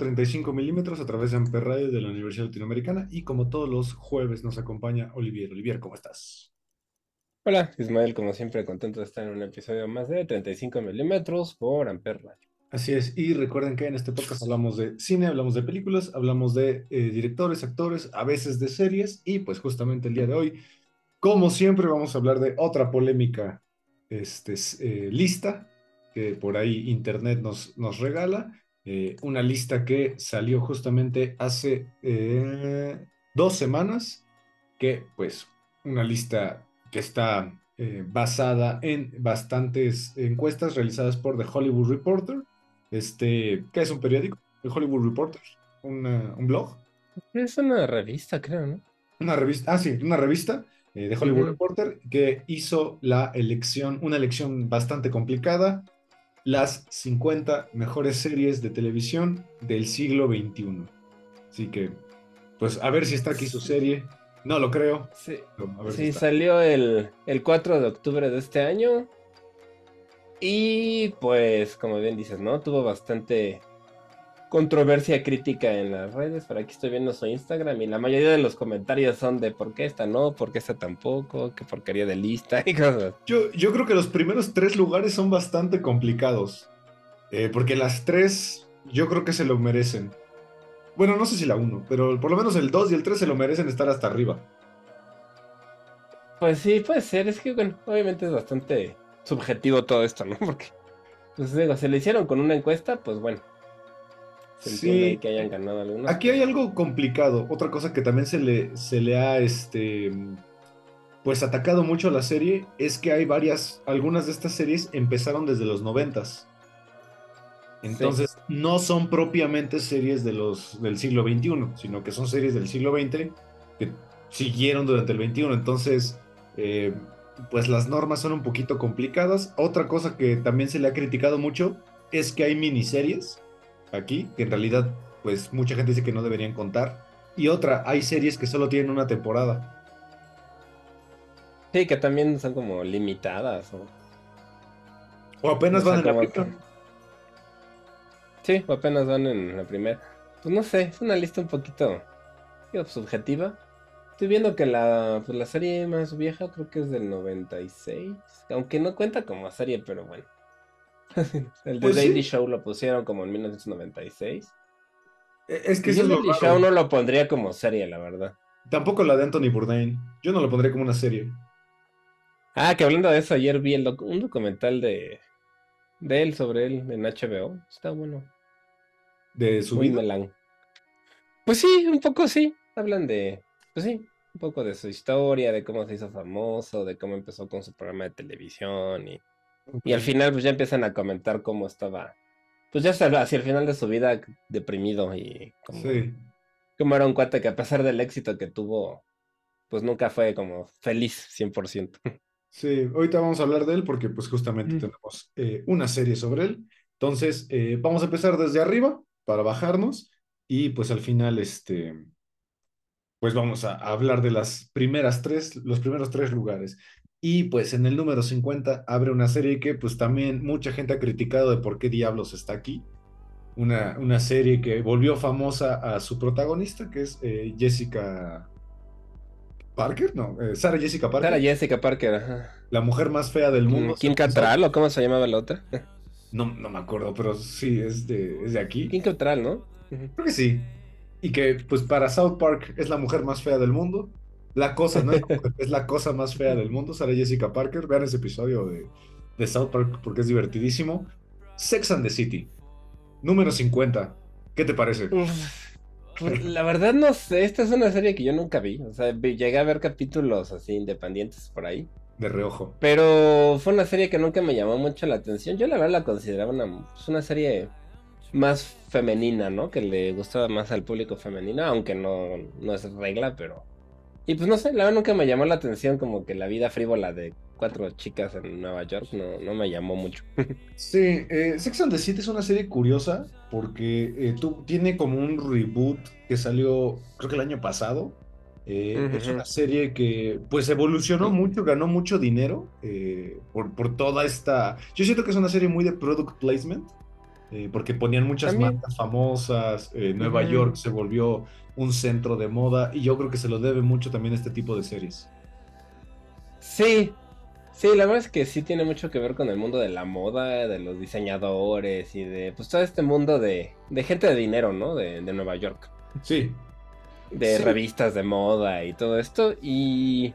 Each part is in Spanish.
35 milímetros a través de Amper Radio de la Universidad Latinoamericana y como todos los jueves nos acompaña Olivier. Olivier, ¿cómo estás? Hola, Ismael, como siempre contento de estar en un episodio más de 35 milímetros por Amper Radio. Así es, y recuerden que en este podcast hablamos de cine, hablamos de películas, hablamos de eh, directores, actores, a veces de series y pues justamente el día de hoy, como siempre, vamos a hablar de otra polémica este, eh, lista que por ahí Internet nos, nos regala eh, una lista que salió justamente hace eh, dos semanas, que pues una lista que está eh, basada en bastantes encuestas realizadas por The Hollywood Reporter, este, que es un periódico, The Hollywood Reporter, un blog. Es una revista, creo, ¿no? Una revista, ah, sí, una revista de Hollywood Reporter que hizo la elección, una elección bastante complicada, las 50 mejores series de televisión del siglo XXI. Así que, pues a ver si está aquí su serie. No lo creo. Sí, salió el, el 4 de octubre de este año. Y pues, como bien dices, ¿no? Tuvo bastante controversia crítica en las redes. Por aquí estoy viendo su Instagram y la mayoría de los comentarios son de por qué esta no, por qué esta tampoco, qué porquería de lista y cosas. Yo, yo creo que los primeros tres lugares son bastante complicados. Eh, porque las tres yo creo que se lo merecen. Bueno, no sé si la uno, pero por lo menos el dos y el tres se lo merecen estar hasta arriba. Pues sí, puede ser. Es que, bueno, obviamente es bastante subjetivo todo esto, ¿no? Porque, pues digo, se le hicieron con una encuesta, pues bueno, sí. que hayan ganado algunos. Aquí hay algo complicado. Otra cosa que también se le, se le ha este, pues atacado mucho a la serie es que hay varias, algunas de estas series empezaron desde los noventas. Entonces, no son propiamente series de los, del siglo XXI, sino que son series del siglo XX que siguieron durante el XXI. Entonces, eh, pues las normas son un poquito complicadas. Otra cosa que también se le ha criticado mucho es que hay miniseries aquí, que en realidad, pues mucha gente dice que no deberían contar. Y otra, hay series que solo tienen una temporada. Sí, que también son como limitadas. O, o apenas van en la primera. Sí, o apenas van en la primera. Pues no sé, es una lista un poquito subjetiva. Estoy viendo que la, pues la serie más vieja creo que es del 96. Aunque no cuenta como serie, pero bueno. el de pues Daily Show lo pusieron como en 1996. E, es que el Daily Show no lo pondría como serie, la verdad. Tampoco la de Anthony Bourdain. Yo no lo pondría como una serie. Ah, que hablando de eso, ayer vi un documental de, de él sobre él en HBO. Está bueno. De su vida. Pues sí, un poco sí. Hablan de. Pues sí, un poco de su historia, de cómo se hizo famoso, de cómo empezó con su programa de televisión y y al final, pues ya empiezan a comentar cómo estaba. Pues ya hacia el final de su vida deprimido y como, como era un cuate que a pesar del éxito que tuvo, pues nunca fue como feliz 100%. Sí, ahorita vamos a hablar de él porque pues justamente tenemos eh, una serie sobre él. Entonces, eh, vamos a empezar desde arriba para bajarnos y pues al final, este, pues vamos a hablar de las primeras tres, los primeros tres lugares. Y pues en el número 50 abre una serie que pues también mucha gente ha criticado de por qué diablos está aquí. Una, una serie que volvió famosa a su protagonista, que es eh, Jessica Parker, no, eh, Sara Jessica Parker. Sara Jessica Parker, ajá. La mujer más fea del mundo. Kim Cattrall o cómo se llamaba la otra? No, no me acuerdo, pero sí, es de, es de aquí. Kim Cattrall, ¿no? Creo que sí. Y que pues para South Park es la mujer más fea del mundo. La cosa, ¿no? es la cosa más fea del mundo, sale Jessica Parker. Vean ese episodio de, de South Park porque es divertidísimo. Sex and the City, número 50. ¿Qué te parece? La verdad no sé, esta es una serie que yo nunca vi. O sea, llegué a ver capítulos así independientes por ahí. De reojo. Pero fue una serie que nunca me llamó mucho la atención. Yo la verdad la consideraba una, pues, una serie más femenina, ¿no? Que le gustaba más al público femenino, aunque no, no es regla, pero... Y pues no sé, la verdad nunca me llamó la atención como que la vida frívola de cuatro chicas en Nueva York no, no me llamó mucho. sí, eh, Sex and the City es una serie curiosa porque eh, tú, tiene como un reboot que salió creo que el año pasado. Eh, es una serie que pues evolucionó mucho, ganó mucho dinero por, por toda esta... Yo siento que es una serie muy de product placement. Porque ponían muchas marcas famosas, Nueva York se volvió un centro de moda y yo creo que se lo debe mucho también a este tipo de series. Sí, Sí, la verdad es que sí tiene mucho que ver con el mundo de la moda, de los diseñadores y de pues todo este mundo de, de gente de dinero, ¿no? De, de Nueva York. Sí. De revistas de moda y todo esto. Y.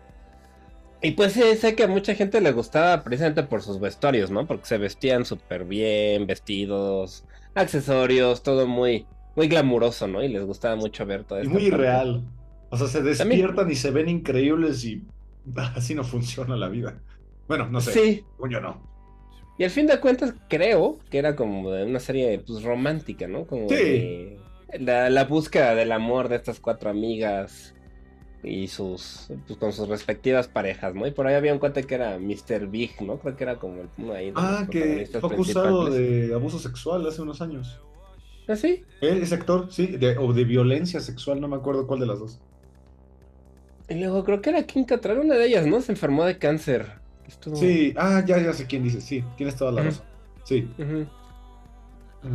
Y pues sí, sé que a mucha gente le gustaba precisamente por sus vestuarios, ¿no? Porque se vestían súper bien, vestidos, accesorios, todo muy, muy glamuroso, ¿no? Y les gustaba mucho ver todo esto. Y muy real. O sea, se despiertan y se ven increíbles y así no funciona la vida. Bueno, no sé. Sí. Yo no. Y al fin de cuentas, creo que era como de una serie pues, romántica, ¿no? Como sí. la, búsqueda del amor de estas cuatro amigas y sus pues, con sus respectivas parejas, ¿no? Y por ahí había un cuate que era Mr. Big, ¿no? Creo que era como el uno ahí. ah, que fue acusado de abuso sexual hace unos años. ¿Ah, sí? Él es actor, sí, o de violencia sexual, no me acuerdo cuál de las dos. Y luego creo que era Kim Cattrall, una de ellas, ¿no? Se enfermó de cáncer. Sí, ah, ya, ya sé quién dice, sí, tienes toda la razón. Sí.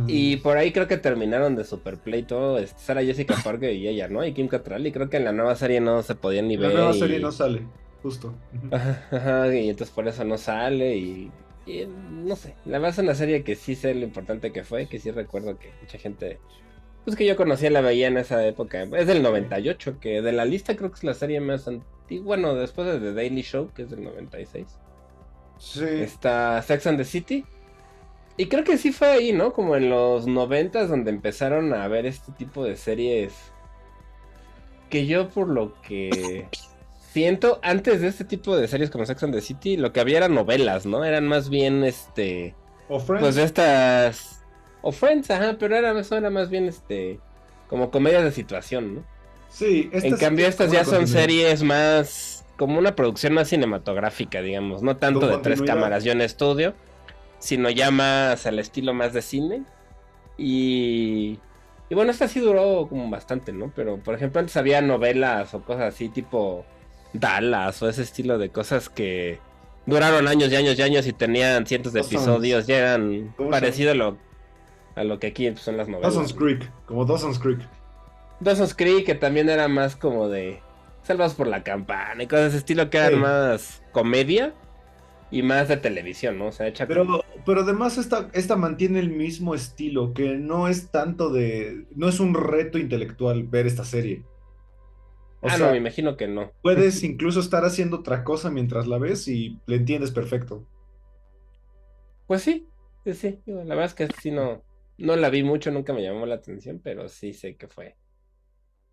Y por ahí creo que terminaron de Superplay todo, este, Sara Jessica Parker y ella, ¿no? Y Kim Cattrall, y creo que en la nueva serie no se podían ni ver. La nueva serie no sale, justo. Ajá, y entonces por eso no sale y, no sé, la verdad es una serie que sí sé lo importante que fue, que sí recuerdo que mucha gente, pues que yo conocía la veía en esa época, es del 98, que de la lista creo que es la serie más antigua, bueno, después de The Daily Show, que es del 96. Sí. Está Sex and the City. Y creo que sí fue ahí, ¿no? Como en los noventas donde empezaron a ver este tipo de series. Que yo por lo que siento, antes de este tipo de series como Sex and the City, lo que había eran novelas, ¿no? Eran más bien este. O Friends. Pues estas. O Friends, ajá, pero era, eso era más bien este. Como comedias de situación, ¿no? Sí, En cambio, estas ya son series más como una producción más cinematográfica, digamos, no tanto de tres cámaras yo en estudio, sino ya más al estilo más de cine. Y, y bueno, esta sí duró como bastante, ¿no? Pero por ejemplo antes había novelas o cosas así tipo Dallas o ese estilo de cosas que duraron años y años y años y tenían cientos de episodios, ya eran parecido a lo, a lo que aquí son las novelas. Dawson's Creek, como Dawson's Creek. Dawson's Creek, que también era más como de Salvados por la campana y cosas de ese estilo que eran más comedia y más de televisión, ¿no? O sea, hecha pero, pero además esta, esta mantiene el mismo estilo, que no es tanto de. No es un reto intelectual ver esta serie. ah, no, me imagino que no. Puedes incluso estar haciendo otra cosa mientras la ves y le entiendes perfecto. Pues sí, sí, sí. La verdad es que sí no, no la vi mucho, nunca me llamó la atención, pero sí sé que fue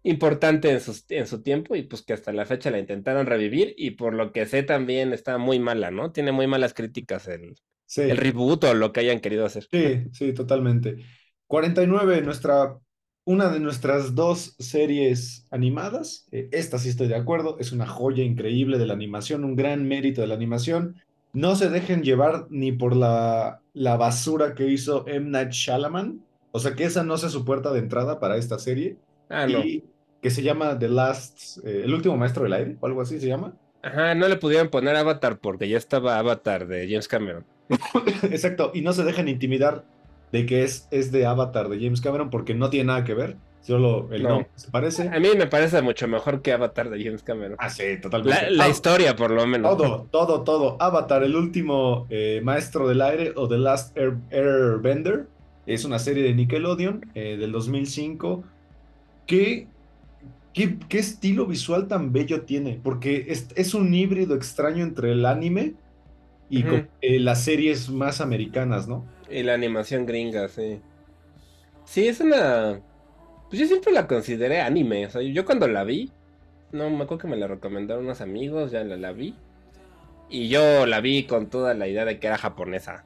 importante en, en su tiempo y pues que hasta la fecha la intentaron revivir y por lo que sé también está muy mala, ¿no? Tiene muy malas críticas el, el reboot o lo que hayan querido hacer. Sí, sí, totalmente. 49, nuestra, una de nuestras dos series animadas, eh, esta sí estoy de acuerdo, es una joya increíble de la animación, un gran mérito de la animación. No se dejen llevar ni por la, la basura que hizo M. Night Shyamalan, o sea que esa no sea su puerta de entrada para esta serie Ah, no. que se llama The Last, eh, el último maestro del aire, o algo así se llama. Ajá, no le pudieron poner Avatar porque ya estaba Avatar de James Cameron. Exacto, y no se dejan intimidar de que es, es de Avatar de James Cameron porque no tiene nada que ver. Solo el no. se parece. A mí me parece mucho mejor que Avatar de James Cameron. Ah, sí, totalmente. La, historia, por lo menos. Todo, todo, todo. Avatar, el último eh, maestro del aire o The Last Airbender. Es una serie de Nickelodeon eh, del 2005 que ¿Qué, estilo visual tan bello tiene? Porque es, un híbrido extraño entre el anime y eh, las series más americanas, ¿no? Y la animación gringa, sí. Sí, es una... Pues yo siempre la consideré anime. O sea, yo cuando la vi, no me acuerdo que me la recomendaron unos amigos, ya la, la vi. Y yo la vi con toda la idea de que era japonesa.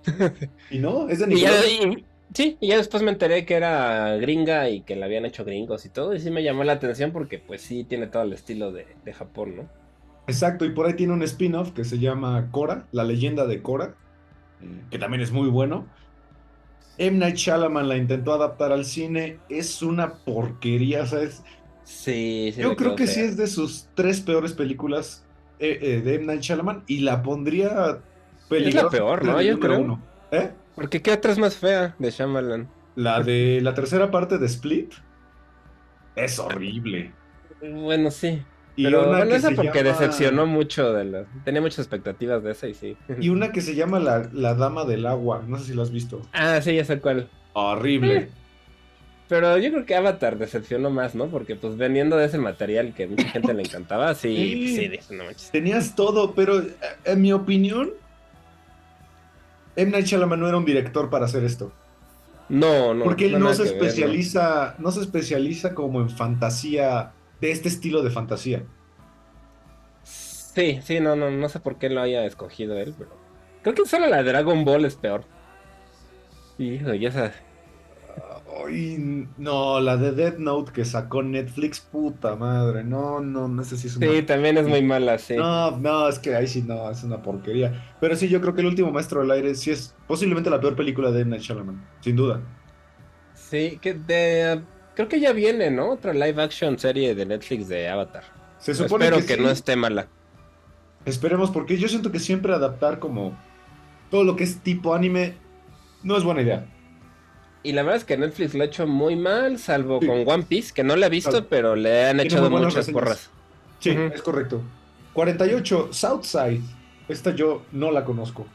¿Y no? ¿Es de Nickelodeon? Sí, y ya después me enteré que era gringa y que la habían hecho gringos y todo. Y sí me llamó la atención porque pues sí tiene todo el estilo de, Japón, ¿no? Exacto, y por ahí tiene un spin-off que se llama Cora, la leyenda de Cora, eh, que también es muy bueno. M. Night Shyamalan la intentó adaptar al cine, es una porquería, ¿sabes? Sí, sí. Yo creo que sí es de sus tres peores películas eh, eh, de M. Night Shyamalan y la pondría. Es la peor, ¿no? Yo creo. ¿Eh? Porque ¿qué otra es más fea de Shyamalan? La de la tercera parte de Split es horrible. Bueno, sí. Y Pero una bueno, esa porque decepcionó mucho de la... Tenía muchas expectativas de esa y sí. Y una que se llama la, la Dama del Agua, no sé si la has visto. Ah, sí, ya sé cuál. Horrible. Eh, pero yo creo que Avatar decepcionó más, ¿no? Porque pues veniendo de ese material que mucha gente le encantaba, sí, sí, sí no Tenías todo, pero eh, en mi opinión, M. Night Shyamalan no era un director para hacer esto. No, no. Porque él no, se especializa, ¿no? se especializa como en fantasía, de este estilo de fantasía. Sí, sí, no, no, no sé por qué lo haya escogido él, pero creo que solo la de Dragon Ball es peor. Hijo, ya sabes no, la de Dead Note que sacó Netflix, puta madre. No, no, no sé si es una. Sí, también es muy mala, sí. No, no, es que ahí sí no, es una porquería. Pero sí, yo creo que El último maestro del aire sí es posiblemente la peor película de Night Shyamalan, sin duda. Sí, que de, creo que ya viene, ¿no? Otra live action serie de Netflix de Avatar. Se supone Espero que, no esté mala. Esperemos, porque yo siento que siempre adaptar como todo lo que es tipo anime no es buena idea. Y la verdad es que Netflix lo ha hecho muy mal, salvo con One Piece, que no la he visto, pero le han echado muchas porras. Sí, es correcto. 48, Southside. Esta yo no la conozco.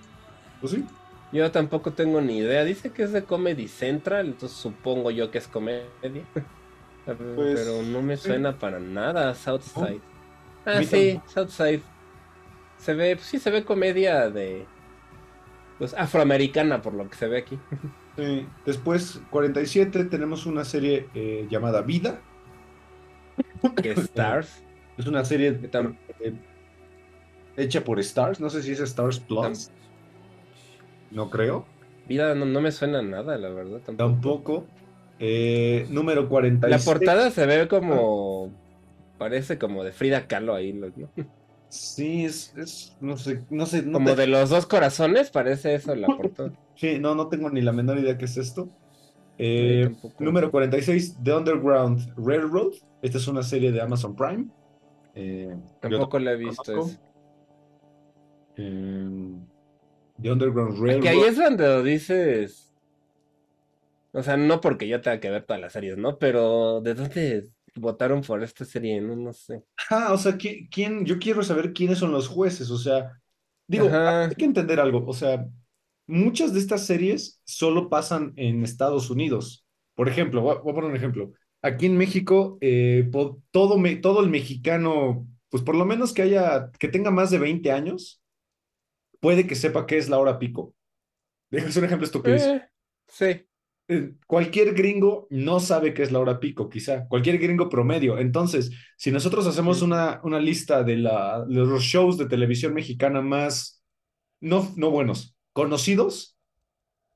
¿O sí? Yo tampoco tengo ni idea. Dice que es de Comedy Central, entonces supongo yo que es comedia. Pues, pero no me suena para nada Southside. Ah, sí, Southside. Se ve, pues sí, se ve comedia de. Pues afroamericana, por lo que se ve aquí. Después, 47, tenemos una serie eh, llamada Vida. Stars. es una serie eh, hecha por Stars. No sé si es Stars Plus. No creo. Vida no, me suena nada, la verdad. Tampoco. Eh, número 46. La portada se ve como. Parece como de Frida Kahlo ahí, ¿no? Sí, es, no sé, no sé. Como de los dos corazones, parece eso la portada. sí, no, no tengo ni la menor idea qué es esto. Eh, número 46, The Underground Railroad. Esta es una serie de Amazon Prime. Eh, tampoco la he visto. Eh, The Underground Railroad. Que ahí es donde lo dices. O sea, no porque yo tenga que ver todas las series, ¿no? Pero ¿de dónde votaron por esta serie, no, no sé. Ah, o sea, ¿quién, yo quiero saber quiénes son los jueces, o sea, digo, hay que entender algo, o sea, muchas de estas series solo pasan en Estados Unidos. Por ejemplo, voy a, poner un ejemplo. Aquí en México, eh, todo, me, todo el mexicano, pues por lo menos que haya, que tenga más de 20 años, puede que sepa qué es la hora pico. Déjame un ejemplo estúpido. Eh, sí. Eh, cualquier gringo no sabe qué es la hora pico, quizá. Cualquier gringo promedio. Entonces, si nosotros hacemos una, una lista de, la, los shows de televisión mexicana más, no, no buenos, conocidos,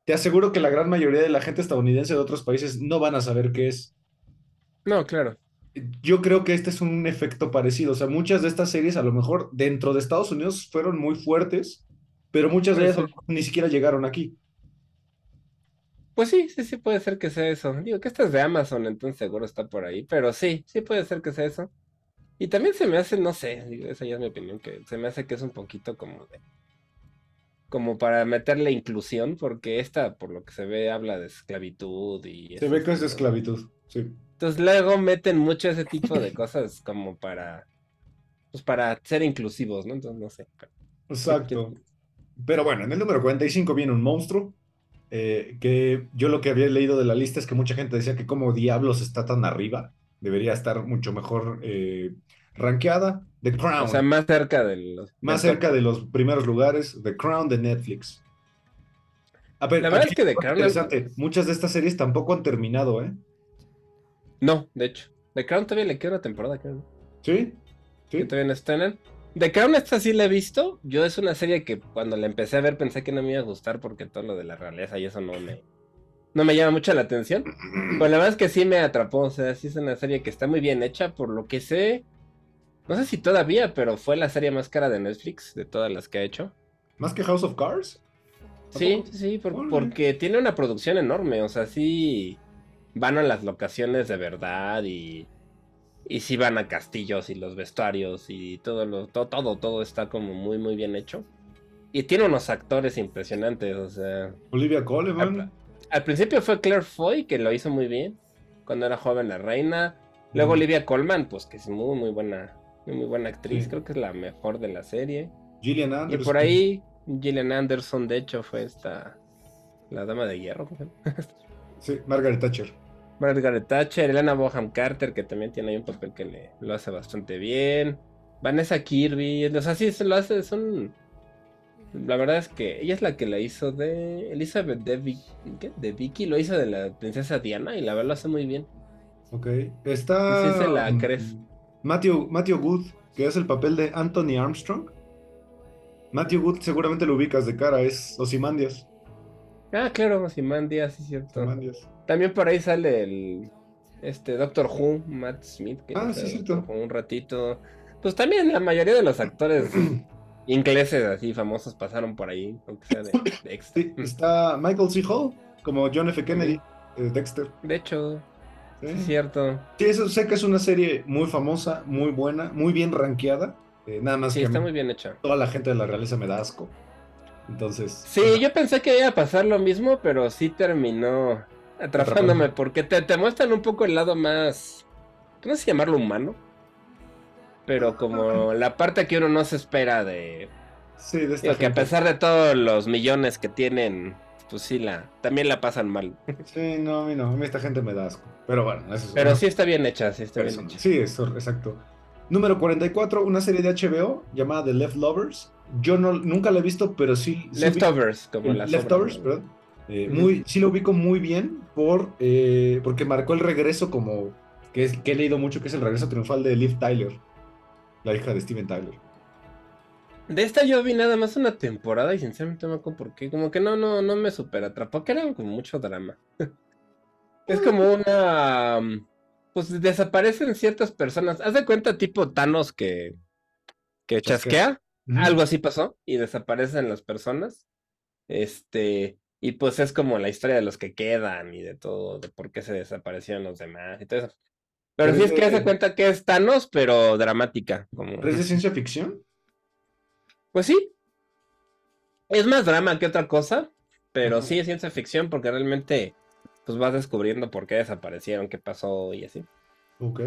te aseguro que la gran mayoría de la gente estadounidense de otros países no van a saber qué es. No, claro. Yo creo que este es un efecto parecido. O sea, muchas de estas series a lo mejor dentro de Estados Unidos fueron muy fuertes, pero muchas de ellas ni siquiera llegaron aquí. Pues sí, sí, sí puede ser que sea eso. Digo que esta es de Amazon, entonces seguro está por ahí. Pero sí, sí puede ser que sea eso. Y también se me hace, no sé, digo, esa ya es mi opinión, que se me hace que es un poquito como de. Como para meterle inclusión, porque esta, por lo que se ve, habla de esclavitud y. Se ve que es esclavitud, sí. Entonces luego meten mucho ese tipo de cosas como para. Pues para ser inclusivos, ¿no? Entonces no sé. Exacto. Pero bueno, en el número 45 viene un monstruo eh, que yo lo que había leído de la lista es que mucha gente decía que como diablos está tan arriba. debería estar mucho mejor eh, rankeada. The Crown. O sea, más cerca de los... Más cerca de los primeros lugares. The Crown de Netflix. A ver, la verdad es que The Crown... Interesante. Muchas de estas series tampoco han terminado, ¿eh? No, de hecho. The Crown todavía le queda una temporada, creo. ¿Sí? ¿Sí? Que todavía no estrenan. The Crown esta sí la he visto. Yo es una serie que cuando la empecé a ver pensé que no me iba a gustar porque todo lo de la realeza y eso no me, no me llama mucho la atención. Pero la verdad es que sí me atrapó. O sea, sí es una serie que está muy bien hecha. Por lo que sé. No sé si todavía, pero fue la serie más cara de Netflix de todas las que ha hecho. ¿Más que House of Cards? Sí, sí, porque tiene una producción enorme. O sea, sí van a las locaciones de verdad y y si van a castillos y los vestuarios y todo, lo, todo, todo, todo está como muy, muy bien hecho. Y tiene unos actores impresionantes, o sea... Olivia Colman. Al, principio fue Claire Foy, que lo hizo muy bien, cuando era joven la reina. Luego Olivia Colman, pues que es muy, muy buena, muy, buena actriz, creo que es la mejor de la serie. Gillian Anderson. Y por ahí, Gillian Anderson, de hecho, fue esta... La dama de hierro. sí, Margaret Thatcher. Margaret Thatcher, Elena Boham Carter, que también tiene ahí un papel que le, lo hace bastante bien. Vanessa Kirby, o sea, sí, se lo hace, son... La verdad es que ella es la que la hizo de Elizabeth de, de Vicky, lo hizo de la princesa Diana y la verdad lo hace muy bien. Ok, está... Sí se la crees. Matthew, Matthew Good, que es el papel de Anthony Armstrong. Matthew Good seguramente lo ubicas de cara, es Osimandias. Ah, claro, Osimandias, sí, cierto. También por ahí sale el este Doctor Who, Matt Smith, que ah, sí, cierto. un ratito. Pues también la mayoría de los actores ingleses así famosos pasaron por ahí, aunque sea de, Sí, está Michael C. Hall como John F. Kennedy, Dexter. De hecho, es cierto. Sí, eso sé que es una serie muy famosa, muy buena, muy bien rankeada. Eh, nada más sí, está muy bien hecha. Toda la gente de la realeza me da asco. Entonces. Sí, yo pensé que iba a pasar lo mismo, pero sí terminó atrapándome, porque te, te, muestran un poco el lado más, no sé llamarlo humano, pero como la parte que uno no se espera de... Sí, de esta que a pesar de todos los millones que tienen, pues sí, la, también la pasan mal. Sí, no, a mí no, a mí esta gente me da asco. Pero bueno, eso es Pero sí está bien hecha, sí está bien hecha. Sí, eso, exacto. Número 44, una serie de HBO llamada The Left Lovers. Yo no, nunca la he visto, pero sí. Leftovers, como las Leftovers, perdón. Eh, muy, sí lo ubico muy bien por, eh, porque marcó el regreso como, que, es, que he leído mucho, que es el regreso triunfal de Liv Tyler, la hija de Steven Tyler. De esta yo vi nada más una temporada y sinceramente no me acuerdo por qué, como que no, no, no me super atrapó, que era como mucho drama. es como una... Pues desaparecen ciertas personas. Haz de cuenta tipo Thanos que, que chasquea. Algo así pasó y desaparecen las personas. Este, y pues es como la historia de los que quedan y de todo, de por qué se desaparecieron los demás y todo eso. Pero, sí es que hace cuenta que es Thanos, pero dramática. Como... ¿Es de ciencia ficción? Pues sí. Es más drama que otra cosa, pero sí es ciencia ficción porque realmente pues vas descubriendo por qué desaparecieron, qué pasó y así. Ok.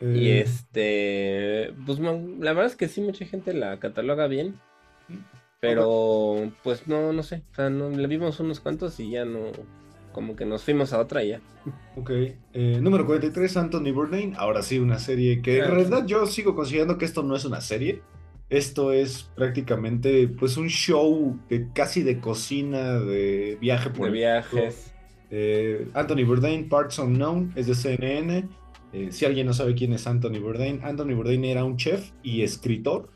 Y eh, este, pues la verdad es que sí, mucha gente la cataloga bien. Pero, pues no, no sé. O sea, no, le vimos unos cuantos y ya no. Como que nos fuimos a otra y ya. Ok. Eh, número 43, Anthony Bourdain. Ahora sí, una serie que en ah, realidad yo sigo considerando que esto no es una serie. Esto es prácticamente pues un show de casi de cocina, de viaje por de viajes. Eh, Anthony Bourdain, Parts Unknown, es de CNN. Eh, si alguien no sabe quién es Anthony Bourdain, Anthony Bourdain era un chef y escritor.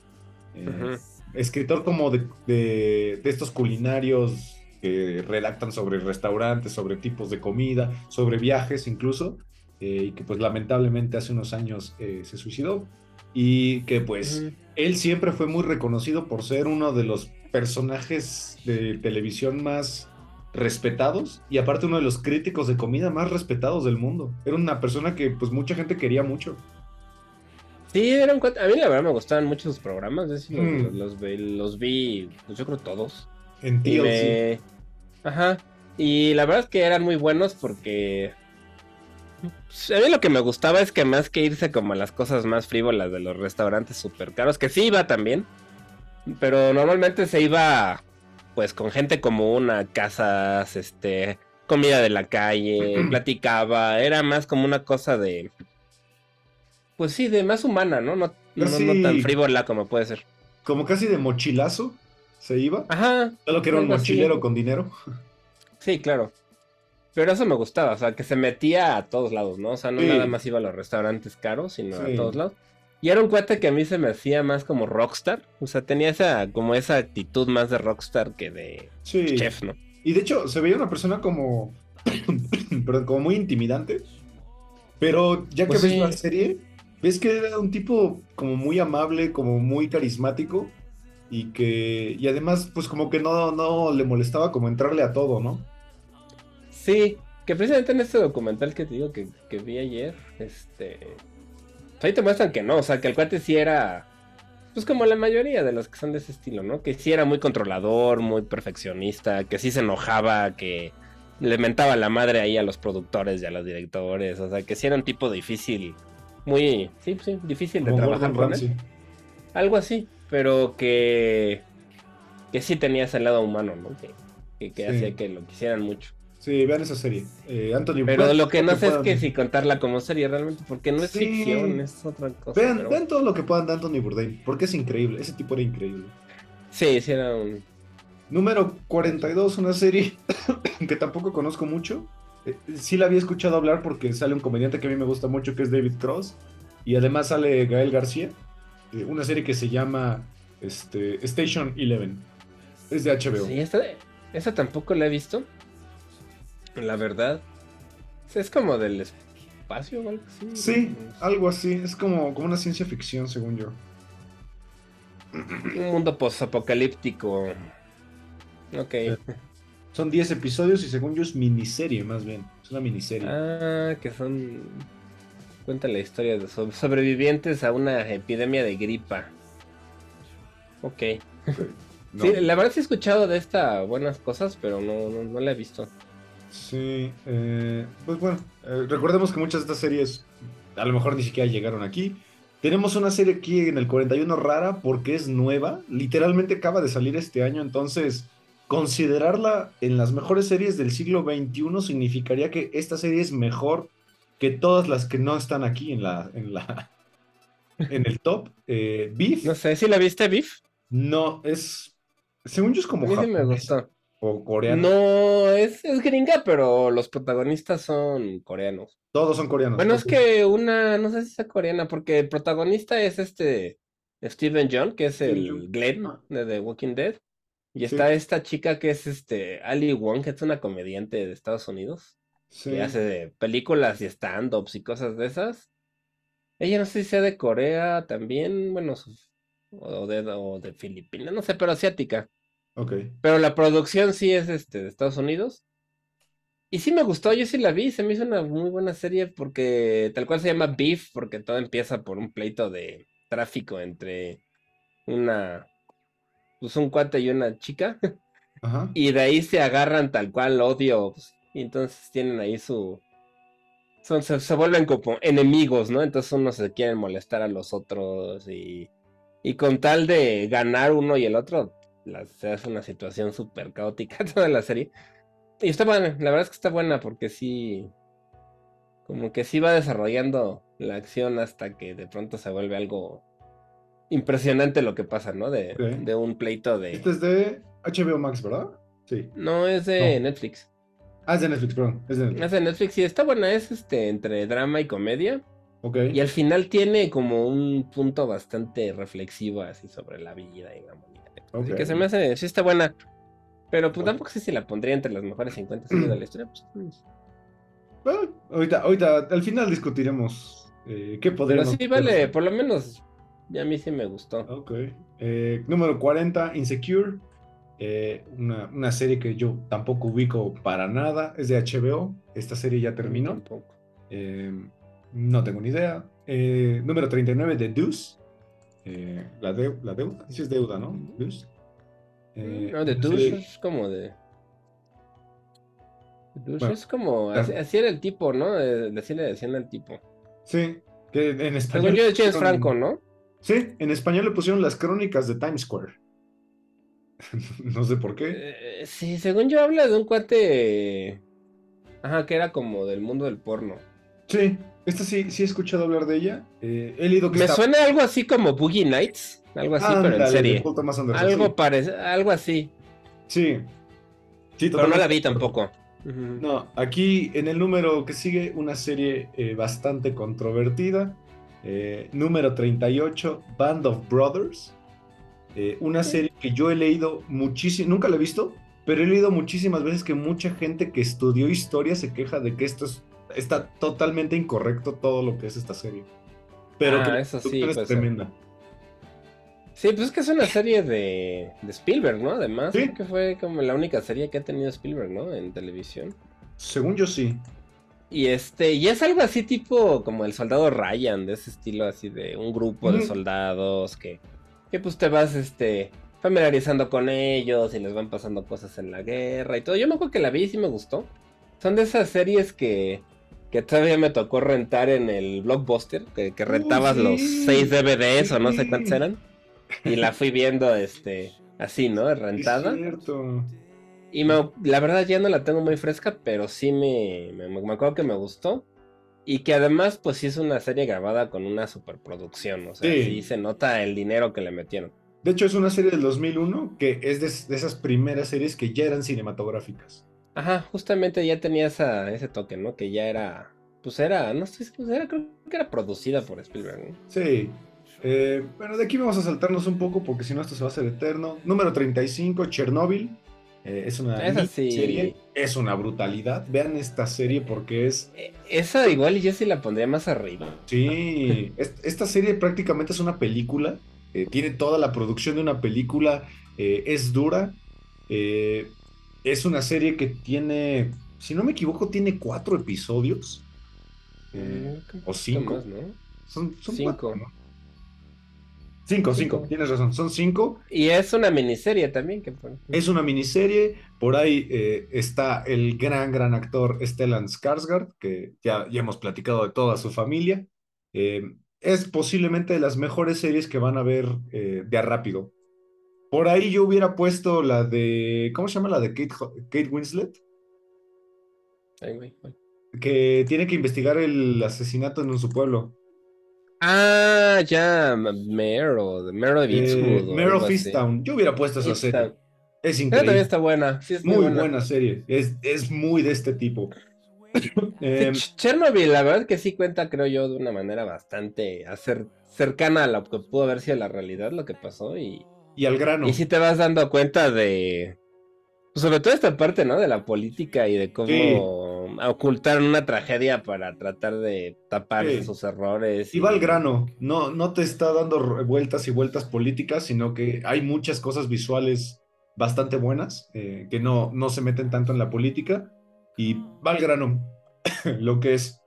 Escritor como de, estos culinarios que redactan sobre restaurantes, sobre tipos de comida, sobre viajes incluso, eh, y que pues lamentablemente hace unos años eh, se suicidó. Y que pues él siempre fue muy reconocido por ser uno de los personajes de televisión más respetados y aparte uno de los críticos de comida más respetados del mundo. Era una persona que pues mucha gente quería mucho. Sí, eran A mí la verdad me gustaban mucho sus programas. los, mm. los, vi, pues yo creo todos. En TLC. Ajá. Y la verdad es que eran muy buenos porque. Pues, a mí lo que me gustaba es que más que irse como a las cosas más frívolas de los restaurantes súper caros, que sí iba también. Pero normalmente se iba pues con gente como una casas, este, comida de la calle, platicaba, era más como una cosa de Pues sí, de más humana, ¿no? No, no, tan frívola como puede ser. Como casi de mochilazo se iba. Ajá. Solo que era un mochilero con dinero. Sí, claro. Pero eso me gustaba, o sea, que se metía a todos lados, ¿no? O sea, no nada más iba a los restaurantes caros, sino a todos lados. Y era un cuate que a mí se me hacía más como rockstar. O sea, tenía esa, como esa actitud más de rockstar que de chef, ¿no? Y de hecho, se veía una persona como. perdón, como muy intimidante. Pero ya que pues ves la serie, ves que era un tipo como muy amable, como muy carismático. Y que. Y además, pues como que no, no le molestaba como entrarle a todo, ¿no? Sí, que precisamente en este documental que te digo que, vi ayer, este. Pues ahí te muestran que no, o sea, que el cuate sí era. Pues como la mayoría de los que son de ese estilo, ¿no? Que sí era muy controlador, muy perfeccionista, que sí se enojaba, que le mentaba la madre ahí a los productores y a los directores, o sea, que sí era un tipo difícil, muy, sí, sí, difícil de trabajar con él. Algo así, pero que, que sí tenía ese lado humano, ¿no? Que, que, hacía que lo quisieran mucho. Sí, vean esa serie. Eh, Anthony Pero lo que no sé es que si contarla como serie realmente, porque no es ficción, es otra cosa. Vean, vean todo lo que puedan de Anthony Bourdain, porque es increíble, ese tipo era increíble. Sí, sí era un... Número 42, una serie que tampoco conozco mucho. Eh, sí la había escuchado hablar porque sale un comediante que a mí me gusta mucho, que es David Cross. Y además sale Gael García. Eh, una serie que se llama este, Station Eleven. Es de HBO. Sí, esta, esa tampoco la he visto. La verdad. Es como del espacio o algo así. Sí, algo así. Es como, como una ciencia ficción, según yo. Un mundo post-apocalíptico. Ok. Son 10 episodios y según yo es miniserie, más bien. Es una miniserie. Ah, que son. Cuenta la historia de sobrevivientes a una epidemia de gripa. Ok. Sí, la verdad sí he escuchado de esta buenas cosas, pero no, no, no la he visto. Sí, eh, pues bueno, eh, recordemos que muchas de estas series a lo mejor ni siquiera llegaron aquí. Tenemos una serie aquí en el 41 rara porque es nueva, literalmente acaba de salir este año, entonces considerarla en las mejores series del siglo XXI significaría que esta serie es mejor que todas las que no están aquí en la en la en el top. Eh, Beef. No sé si la viste Beef. No, es según yo es como me gustó. ¿O No, es, gringa, pero los protagonistas son coreanos. Todos son coreanos. Bueno, es que una, no sé si es coreana, porque el protagonista es este Steven John, que es el Glenn de The Walking Dead. Y está esta chica que es este Ali Wong, que es una comediante de Estados Unidos. Que hace películas y stand-ups y cosas de esas. Ella no sé si sea de Corea también, bueno, o de, o de Filipinas, no sé, pero asiática. Pero la producción sí es este, de Estados Unidos. Y sí me gustó, yo sí la vi, se me hizo una muy buena serie porque tal cual se llama Beef, porque todo empieza por un pleito de tráfico entre una, pues un cuate y una chica. Y de ahí se agarran tal cual odio. Pues, y entonces tienen ahí su... Son, se, se, vuelven como enemigos, ¿no? Entonces uno se quieren molestar a los otros y, y con tal de ganar uno y el otro, se hace una situación súper caótica toda la serie. Y está buena, la verdad es que está buena porque sí, como que sí va desarrollando la acción hasta que de pronto se vuelve algo impresionante lo que pasa, ¿no? De, un pleito de... Este es de HBO Max, ¿verdad? Sí. No, es de Netflix. Ah, es de Netflix, perdón. Es de Netflix. Es de Netflix, sí, está buena, es este entre drama y comedia. Ok. Y al final tiene como un punto bastante reflexivo así sobre la vida y la que se me hace, sí está buena. Pero pues tampoco sé si la pondría entre las mejores 50 series de la historia. Pues. Bueno, ahorita, ahorita, al final discutiremos eh, qué podemos. Pero sí, vale, por lo menos ya a mí sí me gustó. Ok. Eh, número 40, Insecure. Eh, una, una, serie que yo tampoco ubico para nada. Es de HBO. Esta serie ya terminó. Tampoco. no tengo ni idea. número 39, The Deuce. Eh, la, la deuda, sí es deuda, ¿no? Eh, no, de douche es como de. Es como. Así, era el tipo, ¿no? Así le decían al tipo. Sí, que en español. Según yo de es Franco, ¿no? Sí, en español le pusieron las crónicas de Times Square. no sé por qué. Eh, sí, según yo habla de un cuate. Ajá, que era como del mundo del porno. Sí, Esta sí, sí he escuchado hablar de ella. Eh, he leído que Me suena algo así como Boogie Nights. Algo así, pero en serie. algo parece, algo así. Sí. sí pero no la vi tampoco. No, aquí en el número que sigue, una serie eh, bastante controvertida. Eh, número 38, Band of Brothers. Una serie que yo he leído muchísimo, nunca la he visto, pero he leído muchísimas veces que mucha gente que estudió historia se queja de que esto es, está totalmente incorrecto todo lo que es esta serie. Pero ah, eso sí, es pues, tremenda. Sí, pues es que es una serie de, de Spielberg, ¿no? Además, que fue como la única serie que ha tenido Spielberg, ¿no? En televisión. Según yo sí. Y este, y es algo así tipo como el soldado Ryan, de ese estilo así de un grupo de soldados que, que pues te vas este familiarizando con ellos y les van pasando cosas en la guerra y todo. Yo me acuerdo que la vi y sí me gustó. Son de esas series que, que todavía me tocó rentar en el blockbuster, que, que rentabas los seis DVDs o no sé cuántos eran. Y la fui viendo este así, ¿no? Rentada. Es cierto. Y la verdad ya no la tengo muy fresca, pero sí me, me, acuerdo que me gustó. Y que además, pues sí es una serie grabada con una superproducción. O sea, sí. se nota el dinero que le metieron. De hecho, es una serie del 2001 que es de, esas primeras series que ya eran cinematográficas. Ajá, justamente ya tenía esa, ese toque, ¿no? Que ya era. Pues era, no sé, pues era, creo que era producida por Spielberg. ¿no? Sí. Eh, bueno, de aquí vamos a saltarnos un poco porque si no esto se va a hacer eterno. Número 35, Chernobyl. Eh, es una serie, es una brutalidad. Vean esta serie porque es. Eh, esa igual yo sí la pondría más arriba. Sí, esta serie prácticamente es una película. Eh, tiene toda la producción de una película. es dura. Es una serie que tiene, si no me equivoco, tiene cuatro episodios. Mm, o cinco. Son, cinco. Cinco, cinco, tienes razón, son cinco. Y es una miniserie también. Que... Es una miniserie, por ahí eh, está el gran, gran actor Stellan Skarsgård, que ya, ya hemos platicado de toda su familia. Eh, es posiblemente de las mejores series que van a ver eh, de a rápido. Por ahí yo hubiera puesto la de, ¿cómo se llama? La de Kate, Kate Winslet. Que tiene que investigar el asesinato en su pueblo. Ah, ya, Mero, Mero de Mero Fistown. Yo hubiera puesto esa serie. Es increíble. También está buena. muy, buena. serie. Es, es, muy de este tipo. eh, Chernobyl, la verdad que sí cuenta, creo yo, de una manera bastante cercana a lo que pudo haber sido la realidad, lo que pasó. Y, y al grano. Y si te vas dando cuenta de. Sobre todo esta parte, ¿no? De la política y de cómo ocultar una tragedia para tratar de tapar sus errores. Y va al grano, no, no te está dando vueltas y vueltas políticas, sino que hay muchas cosas visuales bastante buenas eh, que no, no se meten tanto en la política y va al grano, lo que es.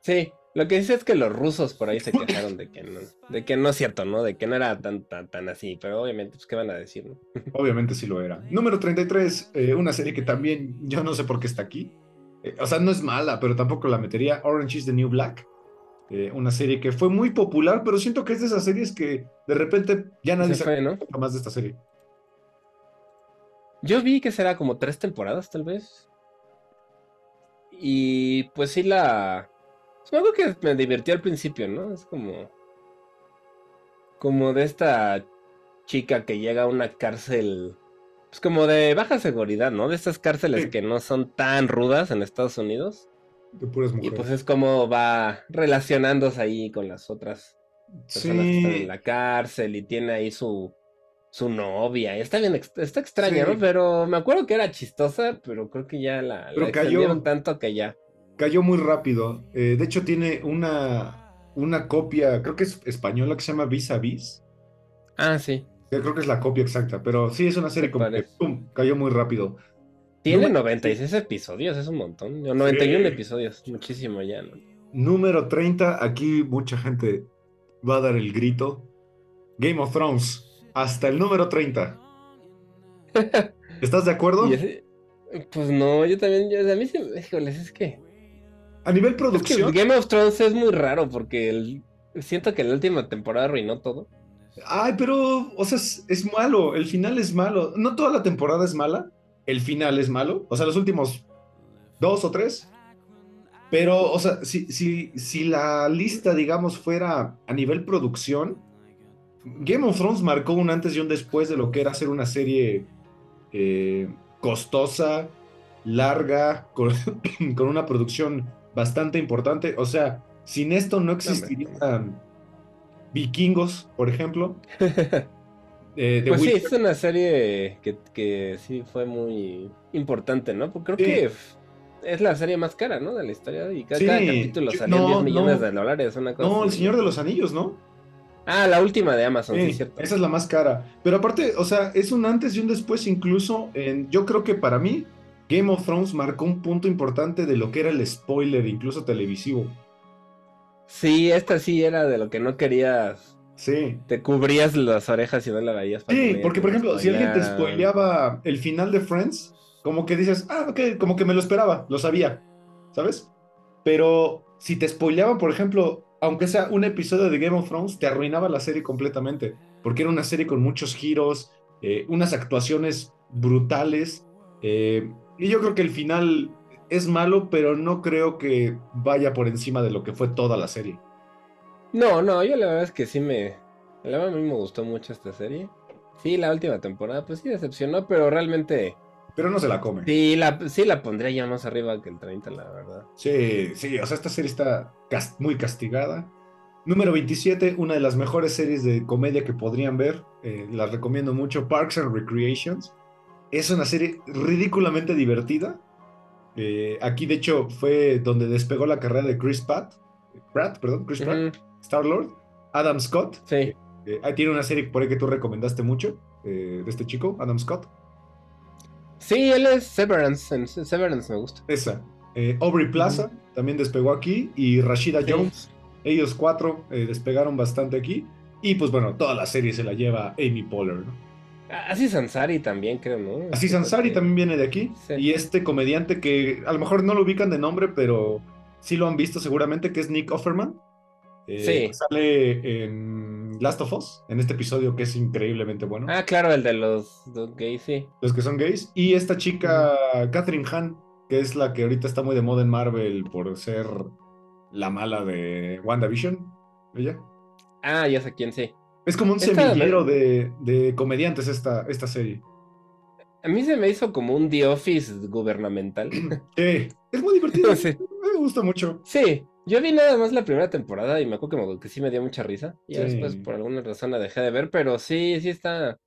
Sí, lo que dice es que los rusos por ahí se quejaron de que no, de que no es cierto, ¿no? De que no era tan, tan, tan así, pero obviamente, pues, ¿qué van a decir, no? Obviamente sí lo era. Número 33, eh, una serie que también yo no sé por qué está aquí. Eh, o sea, no es mala, pero tampoco la metería. Orange is the New Black. Eh, una serie que fue muy popular, pero siento que es de esas series que de repente ya nadie sabe ¿no? más de esta serie. Yo vi que será como tres temporadas, tal vez. Y pues sí la algo que me divirtió al principio, ¿no? Es como. Como de esta chica que llega a una cárcel. Pues como de baja seguridad, ¿no? De estas cárceles que no son tan rudas en Estados Unidos. De puras mujeres. Y pues es como va relacionándose ahí con las otras personas que están en la cárcel y tiene ahí su, su novia. Está bien, está extraña, ¿no? Pero me acuerdo que era chistosa, pero creo que ya la, la tanto que ya cayó muy rápido. Eh, de hecho, tiene una, una copia, creo que es española, que se llama Vis a Vis. Ah, sí. Creo que es la copia exacta, pero sí es una serie como que cayó muy rápido. Tiene 96 episodios, es un montón. 91 episodios, muchísimo ya. ¿no? Número 30, aquí mucha gente va a dar el grito. Game of Thrones, hasta el número 30. ¿Estás de acuerdo? Pues no, yo también, a mí sí, híjoles, es que a nivel producción. Game of Thrones es muy raro porque siento que la última temporada arruinó todo. Ay, pero, o sea, es, malo. El final es malo. No toda la temporada es mala. El final es malo. O sea, los últimos dos o tres. Pero, o sea, si, si, si la lista, digamos, fuera a nivel producción, Game of Thrones marcó un antes y un después de lo que era hacer una serie eh, costosa, larga, con, una producción bastante importante. O sea, sin esto no existirían vikingos, por ejemplo. Eh, pues sí, es una serie que, sí fue muy importante, ¿no? Porque creo que es la serie más cara, ¿no? De la historia. Y cada, capítulo salió 10 millones de dólares. no, El Señor de los Anillos, ¿no? Ah, la última de Amazon, sí, cierto. Esa es la más cara. Pero aparte, o sea, es un antes y un después incluso en, yo creo que para mí, Game of Thrones marcó un punto importante de lo que era el spoiler, incluso televisivo. Sí, esta sí era de lo que no querías. Sí. Te cubrías las orejas y no la veías. sí, porque por ejemplo, si alguien te spoileaba el final de Friends, como que dices, ah, ok, como que me lo esperaba, lo sabía, ¿sabes? Pero si te spoileaban, por ejemplo, aunque sea un episodio de Game of Thrones, te arruinaba la serie completamente, porque era una serie con muchos giros, eh, unas actuaciones brutales, eh, y yo creo que el final es malo, pero no creo que vaya por encima de lo que fue toda la serie. No, no, yo la verdad es que sí me... La verdad a mí me gustó mucho esta serie. Sí, la última temporada, pues sí decepcionó, pero realmente pero no se la come. Sí, la, sí la pondría ya más arriba que el 30, la verdad. Sí, sí, o sea, esta serie está muy castigada. Número 27, una de las mejores series de comedia que podrían ver. Eh, las recomiendo mucho, Parks and Recreations. Es una serie ridículamente divertida. Eh, aquí, de hecho, fue donde despegó la carrera de Chris Pratt. Pratt, perdón, Chris Pratt, Star Lord, Adam Scott. Sí. Eh, tiene una serie por ahí que tú recomendaste mucho de este chico, Adam Scott. Sí, él es Severance. Severance me gusta. Esa. Eh, Aubrey Plaza también despegó aquí. Y Rashida Jones. Ellos cuatro eh, despegaron bastante aquí. Y pues bueno, toda la serie se la lleva Amy Poehler, ¿no? Así Sansari también, creo, ¿no? Así Sansari también viene de aquí. Y este comediante que a lo mejor no lo ubican de nombre, pero sí lo han visto seguramente, que es Nick Offerman. Eh, sí. Sale en Last of Us, en este episodio que es increíblemente bueno. Ah, claro, el de los, gays, sí. Los que son gays. Y esta chica, Catherine Hahn, que es la que ahorita está muy de moda en Marvel por ser la mala de WandaVision. ¿Ella? Ah, ya sé quién, sí. Es como un semillero de, comediantes esta, esta serie. A mí se me hizo como un The Office gubernamental. Sí, es muy divertido. Me gusta mucho. Sí, yo vi nada más la primera temporada y me acuerdo que, sí me dio mucha risa. Y después por alguna razón la dejé de ver, pero sí, sí está.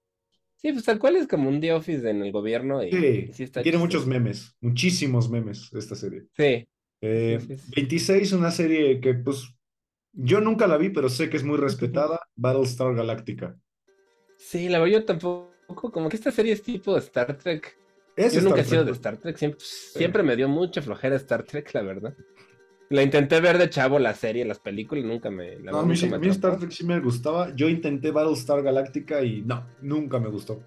Sí, pues tal cual es como un The Office en el gobierno. Y, sí, está tiene muchos memes, muchísimos memes esta serie. Sí. 26, eh, una serie que pues yo nunca la vi, pero sé que es muy respetada, Battlestar Galactica. Sí, la verdad yo tampoco, como que esta serie es tipo Star Trek. yo nunca he sido de Star Trek, siempre, siempre me dio mucha flojera Star Trek, la verdad. La intenté ver de chavo la serie, las películas, nunca me. no, a mí, Star Trek sí me gustaba. Yo intenté Battlestar Galactica y no, nunca me gustó.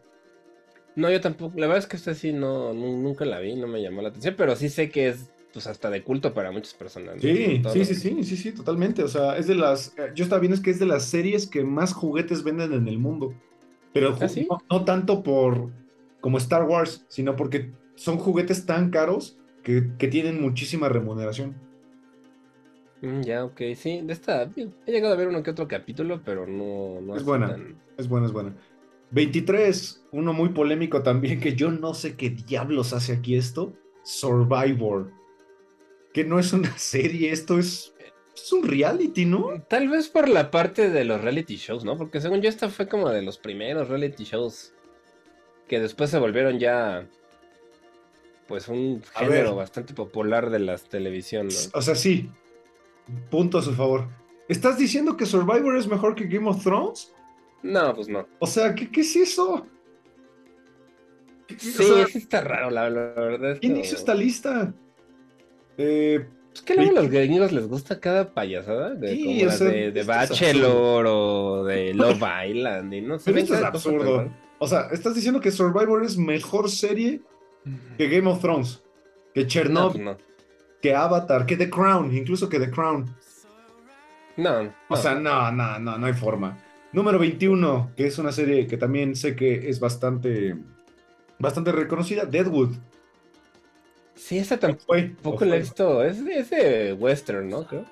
No, yo tampoco. La verdad es que esta sí no, nunca la vi, no me llamó la atención, pero sí sé que es pues hasta de culto para muchas personas. Sí, sí, sí, sí, sí, sí, totalmente. O sea, es de las. Eh, yo estaba viendo es que es de las series que más juguetes venden en el mundo. Pero ¿Ah, no, no, tanto por como Star Wars, sino porque son juguetes tan caros que, que tienen muchísima remuneración. Mm, ya, ok, sí, de esta, he llegado a ver uno que otro capítulo, pero no, no es buena, es buena, es buena. 23, uno muy polémico también, que yo no sé qué diablos hace aquí esto, Survivor, que no es una serie, esto es, es un reality, ¿no? Tal vez por la parte de los reality shows, ¿no? Porque según yo esta fue como de los primeros reality shows que después se volvieron ya pues un género bastante popular de las televisiones. O sea, sí, Punto a su favor. ¿Estás diciendo que Survivor es mejor que Game of Thrones? No, pues no. O sea, ¿qué, qué es eso? sí, está raro, la, verdad. ¿Quién hizo esta lista? Eh, es que luego a los gringos les gusta cada payasada. De, sí, de, Bachelor o de Love Island. Y no sé. esto es absurdo. O sea, estás diciendo que Survivor es mejor serie que Game of Thrones, que Chernobyl, no, que Avatar, que The Crown, incluso que The Crown. No, O sea, no, no, no, no hay forma. Número 21, que es una serie que también sé que es bastante, bastante reconocida, Deadwood. Sí, esa tampoco la he visto. Es, de western, ¿no? Creo.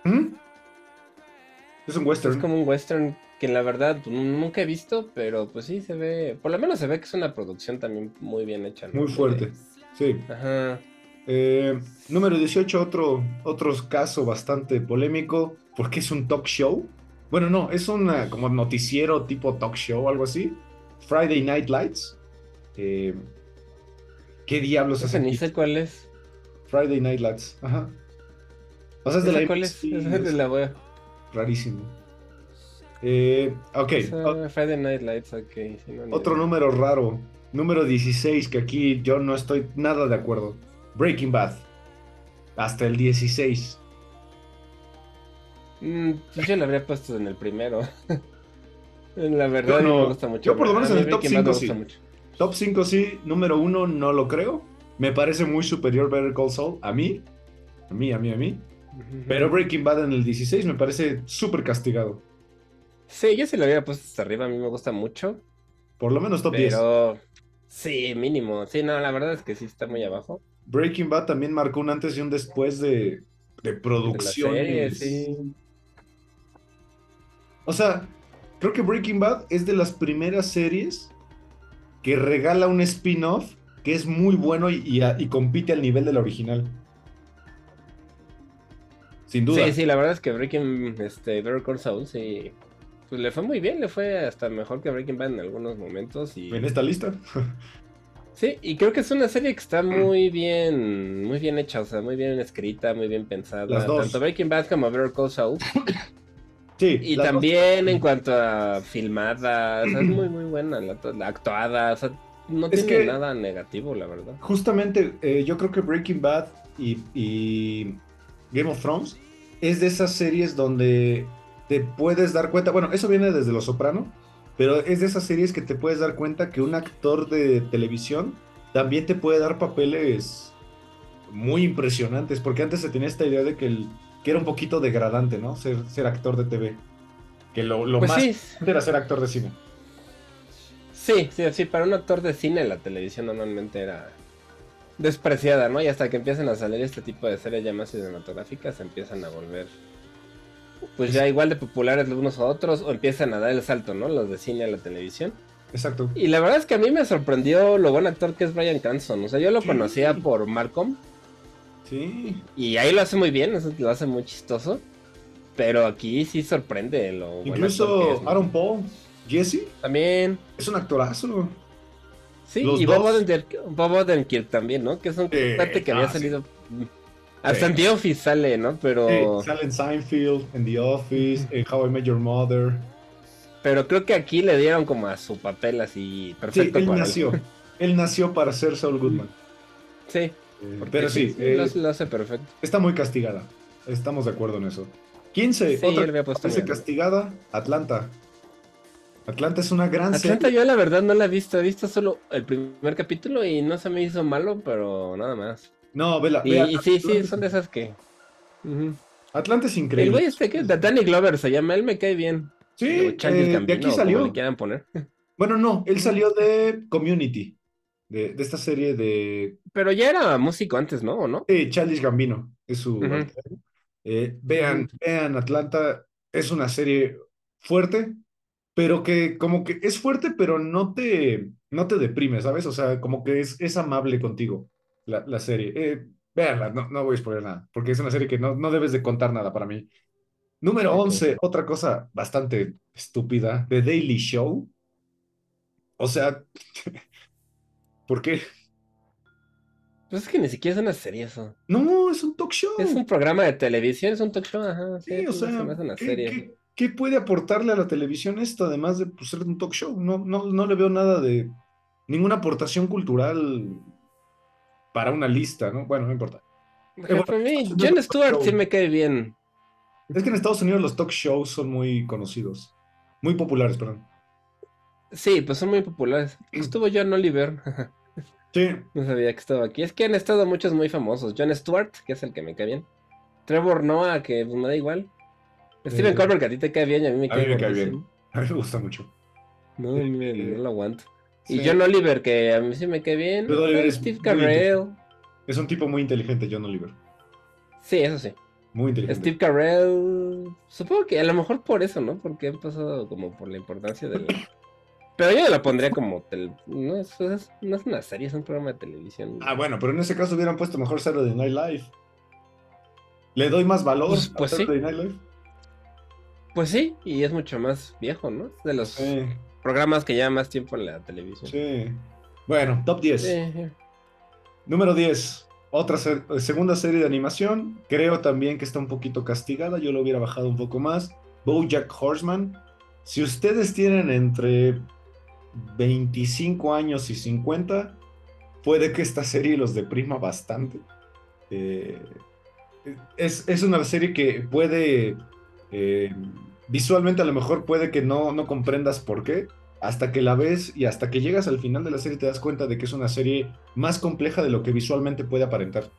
Es un western. Es como un western que la verdad nunca he visto, pero pues sí se ve. Por lo menos se ve que es una producción también muy bien hecha. Muy fuerte. Sí. Ajá. Eh, número 18, otro, otro caso bastante polémico, porque es un talk show. Bueno, no, es un como noticiero tipo talk show, algo así. Friday Night Lights. Eh, ¿Qué diablos es? Ni sé cuál es. Friday Night Lights, ajá. O sea, es de la ¿Cuál es? es de la web. Rarísimo. Eh, ok. Friday Night Lights, ok. Otro número raro. Número 16, que aquí yo no estoy nada de acuerdo. Breaking Bad. Hasta el 16. Mm, pues yo lo habría puesto en el primero. La verdad no, me gusta mucho. Yo por lo menos en el top 5 sí. Top 5 sí, número 1 no lo creo. Me parece muy superior Better Call Saul a mí. A mí, a mí, a mí. Pero Breaking Bad en el 16 me parece súper castigado. Sí, yo sí lo había puesto hasta arriba, a mí me gusta mucho. Por lo menos top pero... 10. Sí, mínimo. Sí, no, la verdad es que sí está muy abajo. Breaking Bad también marcó un antes y un después de, de producciones. sí. O sea, creo que Breaking Bad es de las primeras series que regala un spin-off que es muy bueno y, compite al nivel de la original. Sin duda. Sí, sí, la verdad es que Breaking este, Better Call Saul sí. Pues le fue muy bien, le fue hasta mejor que Breaking Bad en algunos momentos. Y... En esta lista. sí, y creo que es una serie que está muy bien, muy bien hecha, o sea, muy bien escrita, muy bien pensada. Tanto Breaking Bad como Better Call Saul. Sí, y también en cuanto a filmada, es muy muy buena, la, actuada, o sea, no tiene nada negativo, la verdad. Justamente, eh, yo creo que Breaking Bad y, Game of Thrones es de esas series donde te puedes dar cuenta, bueno, eso viene desde Los Soprano, pero es de esas series que te puedes dar cuenta que un actor de televisión también te puede dar papeles muy impresionantes, porque antes se tenía esta idea de que el que era un poquito degradante, ¿no? Ser, ser actor de TV. Que lo, lo pues más era ser actor de cine. Sí, sí, sí, para un actor de cine la televisión normalmente era despreciada, ¿no? Y hasta que empiezan a salir este tipo de series ya más cinematográficas, empiezan a volver pues ya igual de populares los unos a otros o empiezan a dar el salto, ¿no? Los de cine a la televisión. Exacto. Y la verdad es que a mí me sorprendió lo buen actor que es Brian Cranston. O sea, yo lo conocía por Malcolm. Sí. Y ahí lo hace muy bien, eso lo hace muy chistoso. Pero aquí sí sorprende lo Incluso Aaron Paul, Jesse. También. Es un actorazo. Sí, y Bob Odenkirk, también, ¿no? Que es un parte que había ah, salido. Hasta en The Office sale, ¿no? Pero. sale en Seinfeld, en The Office, en How I Met Your Mother. Pero creo que aquí le dieron como a su papel así perfecto. Sí, él nació. Él. nació para ser Saul Goodman. Sí. Eh, pero sí, lo, hace perfecto. Está muy castigada. Estamos de acuerdo en eso. 15. Sí, otra puesto castigada, Atlanta. Atlanta es una gran Atlanta yo la verdad no la he visto, he visto solo el primer capítulo y no se me hizo malo, pero nada más. No, vela. Y, sí, sí, son de esas que... Atlanta es increíble. El güey este que Danny Glover se llama, él me cae bien. Sí, eh, de aquí salió. quieran poner. Bueno, no, él salió de Community de, esta serie de... Pero ya era músico antes, ¿no? ¿O no? Sí, Charles Gambino es su... Eh, vean, vean, Atlanta es una serie fuerte, pero que como que es fuerte, pero no te, no te deprime, ¿sabes? O sea, como que es, es amable contigo la, la serie. Eh, véanla, no, no voy a exponer nada, porque es una serie que no, no debes de contar nada para mí. Número 11, otra cosa bastante estúpida, The Daily Show. O sea, ¿Por qué? Pues es que ni siquiera es una serie eso. No, es un talk show. Es un programa de televisión, es un talk show, ajá. Sí, o sea, ¿qué, puede aportarle a la televisión esto además de pues, ser un talk show? No, no, no le veo nada de ninguna aportación cultural para una lista, ¿no? Bueno, no importa. Eh, para mí, Jon Stewart sí me cae bien. Es que en Estados Unidos los talk shows son muy conocidos. Muy populares, perdón. Sí, pues son muy populares. Estuvo John Oliver. Sí. No sabía que estaba aquí. Es que han estado muchos muy famosos. John Stewart, que es el que me cae bien. Trevor Noah, que pues, me da igual. Steven eh, Colbert, que a ti te cae bien y a mí me cae, a mí me cae bien. A mí me gusta mucho. No, no lo aguanto. Y John Oliver, que a mí sí me cae bien. Steve Carell. Es un tipo muy inteligente, John Oliver. Sí, eso sí. Muy inteligente. Steve Carell, supongo que a lo mejor por eso, ¿no? Porque han pasado como por la importancia del... Pero yo la pondría como... No, es, no es una serie, es un programa de televisión. Ah, bueno, pero en ese caso hubieran puesto mejor de Night Live. Le doy más valor pues, pues a sí. Night Live. Pues sí, y es mucho más viejo, ¿no? De los programas que llevan más tiempo en la televisión. Sí. Bueno, top 10. Número 10. Otra segunda serie de animación. Creo también que está un poquito castigada. Yo lo hubiera bajado un poco más. Bojack Horseman. Si ustedes tienen entre 25 años y 50, puede que esta serie los deprima bastante. Eh, es, una serie que puede, eh, visualmente a lo mejor puede que no, no comprendas por qué, hasta que la ves y hasta que llegas al final de la serie te das cuenta de que es una serie más compleja de lo que visualmente puede aparentar.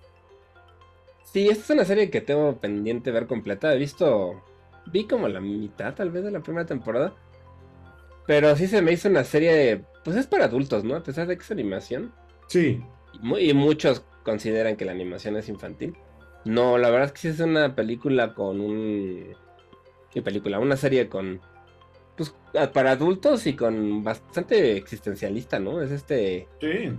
Sí, esta es una serie que tengo pendiente ver completa. He visto, vi como la mitad tal vez de la primera temporada. Pero sí se me hizo una serie, pues es para adultos, ¿no? A pesar de que es animación. Sí. Y, muchos consideran que la animación es infantil. No, la verdad es que sí es una película con un... ¿Qué película? Una serie con... Pues para adultos y con bastante existencialista, ¿no? Es este... Sí.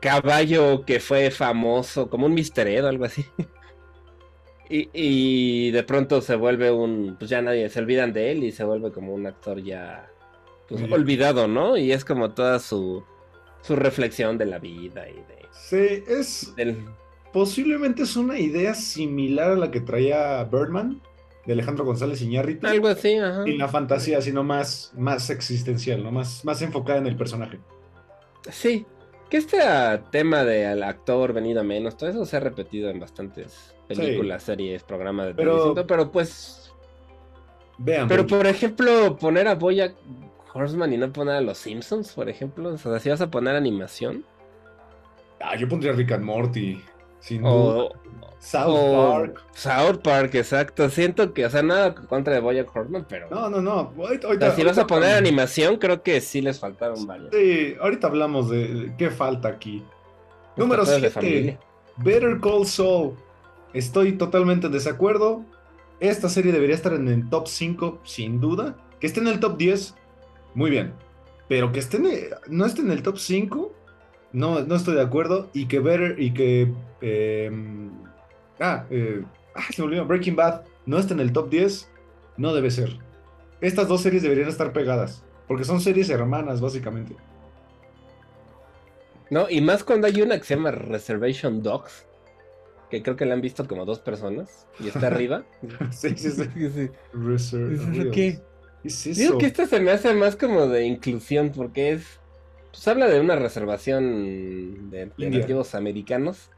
Caballo que fue famoso, como un Mister Ed o algo así. y, y de pronto se vuelve un... Pues ya nadie se olvidan de él y se vuelve como un actor ya pues, olvidado, ¿no? Y es como toda su, su reflexión de la vida y de... Sí, es... Posiblemente es una idea similar a la que traía Birdman, de Alejandro González Iñárritu. Algo así, ajá. Sin la fantasía, sino más, más existencial, ¿no? Más, más enfocada en el personaje. Sí, que este tema del actor venido a menos, todo eso se ha repetido en bastantes películas, series, programas de televisión, pero pues... Vean. Pero por ejemplo, poner a Boya Horseman y no poner a los Simpsons, por ejemplo? O sea, si vas a poner animación. Ah, yo pondría Rick and Morty. Sin duda. South Park. South Park, exacto. Siento que, o sea, nada contra de Boyack Horseman, pero. No, no, no. si vas a poner animación, creo que sí les faltaron varios. Sí, ahorita hablamos de qué falta aquí. Número 7. Better Call Saul. Estoy totalmente en desacuerdo. Esta serie debería estar en el top 5, sin duda. Que esté en el top 10, muy bien. Pero que esté no esté en el top 5, no, no estoy de acuerdo. Y que Better y que. Em, ah, eh, ah, se me olvidó. Breaking Bad no esté en el top 10, no debe ser. Estas dos series deberían estar pegadas. Porque son series hermanas, básicamente. No, y más cuando hay una que se llama Reservation Dogs. Que creo que la han visto como dos personas. Y está arriba. sí, sí, sí. ¿Qué? Digo que esta se me hace más como de inclusión, porque es. Pues habla de una reservación de, nativos americanos.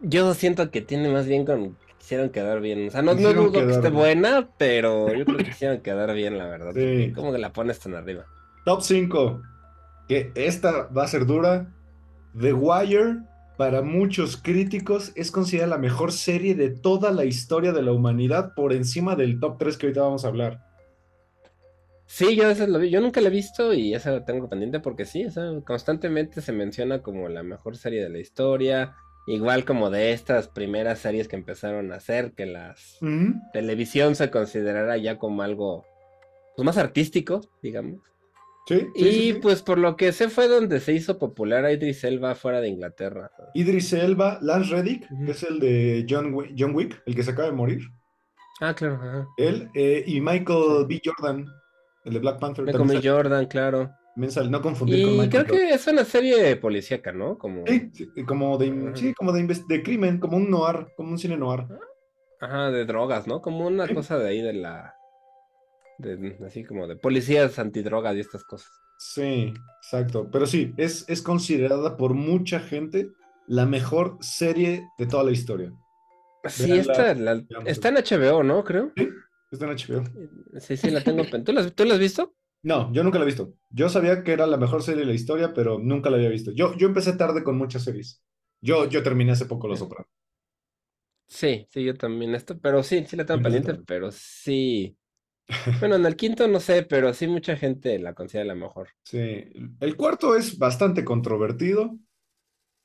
Yo siento que tiene más bien con. Quisieron quedar bien. O sea, no, no dudo que esté buena, pero yo creo que quisieron quedar bien, la verdad. Sí. ¿Cómo que la pones tan arriba? Top 5. Que esta va a ser dura. The Wire, para muchos críticos, es considerada la mejor serie de toda la historia de la humanidad por encima del top 3 que ahorita vamos a hablar. Sí, yo lo vi. Yo nunca la he visto y esa la tengo pendiente porque sí, constantemente se menciona como la mejor serie de la historia. Igual como de estas primeras series que empezaron a hacer, que la televisión se considerara ya como algo pues, más artístico, digamos. Sí, y pues por lo que sé fue donde se hizo popular a Idris Elba fuera de Inglaterra. Idris Elba, Lance Reddick, que es el de John, John Wick, el que se acaba de morir. Ah, claro. Él eh, y Michael B. Jordan, el de Black Panther. Me comí Jordan, claro. no confundir y con Michael creo que es una serie policíaca, ¿no? Como... Sí, como, de, sí, como de, de, crimen, como un noir, como un cine noir. Ajá, de drogas, ¿no? Como una cosa de ahí de la... De, así como de policías antidrogas y estas cosas. Sí, exacto. Pero sí, es, es considerada por mucha gente la mejor serie de toda la historia. Sí, está, está en HBO, ¿no? Creo. Sí, Está en HBO. Sí, sí, la tengo. ¿Tú la, ¿Tú la has visto? No, yo nunca la he visto. Yo sabía que era la mejor serie de la historia, pero nunca la había visto. Yo, yo empecé tarde con muchas series. Yo, yo terminé hace poco Los Sopranos. Sí, sí, yo también esto, pero sí, sí la tengo pendiente, pero sí. Bueno, en el quinto no sé, pero sí mucha gente la considera la mejor. Sí, el cuarto es bastante controvertido.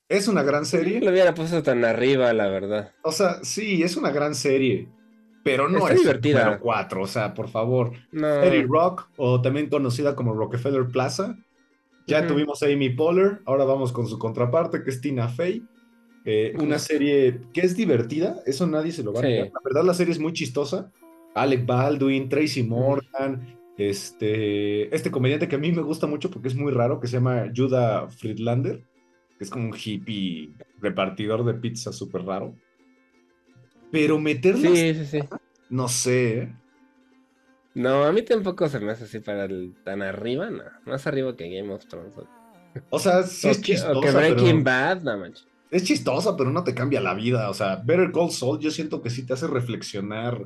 Es una gran serie. No lo hubiera puesto tan arriba, la verdad. O sea, sí, es una gran serie. Pero no es divertida. número 4, o sea, por favor. No. Rock, o también conocida como Rockefeller Plaza. Ya tuvimos a Amy Poehler, ahora vamos con su contraparte, que es Tina Fey. Eh, una serie que es divertida, eso nadie se lo va a negar. La verdad, la serie es muy chistosa. Alec Baldwin, Tracy Morgan, este, este comediante que a mí me gusta mucho porque es muy raro, que se llama Judah Friedlander, que es como un hippie repartidor de pizza súper raro. Pero meterlo. Sí, sí, sí. No sé. ¿eh? No, a mí tampoco se me hace así para el tan arriba, no. Más arriba que Game of Thrones. O sea, sí es chistosa. O que Breaking Bad, no manches. Es chistosa, pero no te cambia la vida. O sea, Better Call Saul, yo siento que sí te hace reflexionar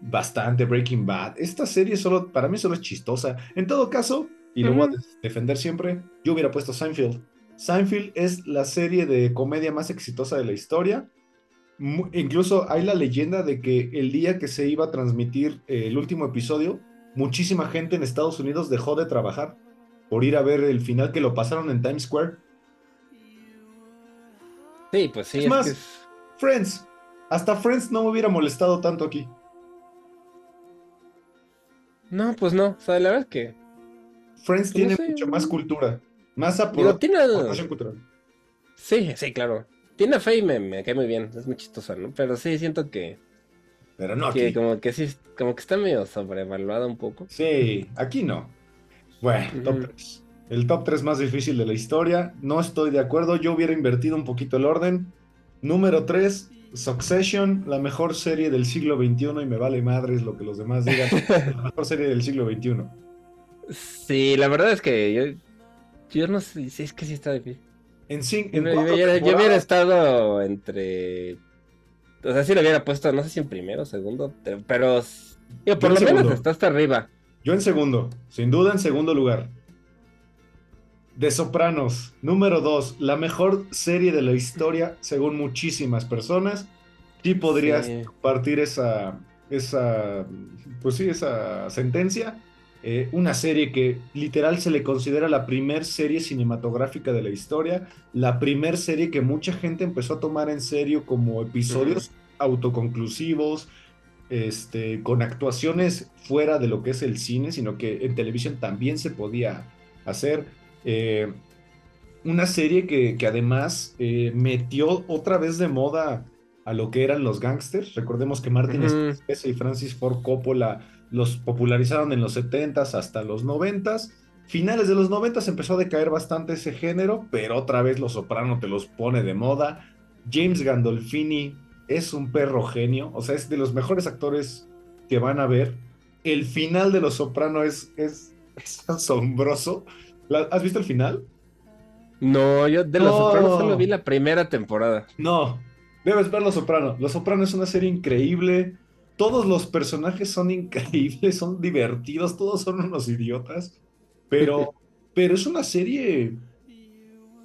bastante Breaking Bad. Esta serie solo, para mí solo es chistosa. En todo caso, y lo voy a defender siempre, yo hubiera puesto Seinfeld. Seinfeld es la serie de comedia más exitosa de la historia. Incluso hay la leyenda de que el día que se iba a transmitir eh, el último episodio, muchísima gente en Estados Unidos dejó de trabajar por ir a ver el final que lo pasaron en Times Square. Sí, pues sí. Es, más, Friends. Hasta Friends no me hubiera molestado tanto aquí. No, pues no. O sea, la verdad es que. Friends pues tiene mucho más cultura. Más aportación cultural. Sí, sí, claro. Tiene fe y me, cae muy bien. Es muy chistosa, ¿no? Pero sí, siento que. Pero no que como que sí, como que está medio sobrevaluada un poco. Sí, aquí no. Bueno, top 3. El top 3 más difícil de la historia. No estoy de acuerdo. Yo hubiera invertido un poquito el orden. Número 3, Succession, la mejor serie del siglo XXI, y me vale madres lo que los demás digan, la mejor serie del siglo XXI. Sí, la verdad es que yo, yo no sé, es que sí está difícil. En, yo, hubiera, estado entre. O sea, si lo hubiera puesto, no sé si en primero segundo, pero. por lo menos está hasta arriba. Yo en segundo, sin duda en segundo lugar. De Sopranos, número 2, la mejor serie de la historia según muchísimas personas. Sí podrías partir esa, esa, pues sí, esa sentencia. Eh, una serie que literal se le considera la primer serie cinematográfica de la historia, la primer serie que mucha gente empezó a tomar en serio como episodios autoconclusivos, este, con actuaciones fuera de lo que es el cine, sino que en televisión también se podía hacer. Eh, una serie que, uh metió otra vez de moda a lo que eran los gangsters. Recordemos que Martin Scorsese y Francis Ford Coppola los popularizaron en los 70s hasta los 90s. Finales de los 90s empezó a decaer bastante ese género, pero otra vez Los Soprano te los pone de moda. James Gandolfini es un perro genio, o sea, es de los mejores actores que van a ver. El final de Los Soprano es, es asombroso. ¿Has visto el final? No, yo de Los Sopranos solo vi la primera temporada. No, debes ver Los Sopranos. Los Sopranos es una serie increíble. Todos los personajes son increíbles, son divertidos, todos son unos idiotas. Pero, pero es una serie.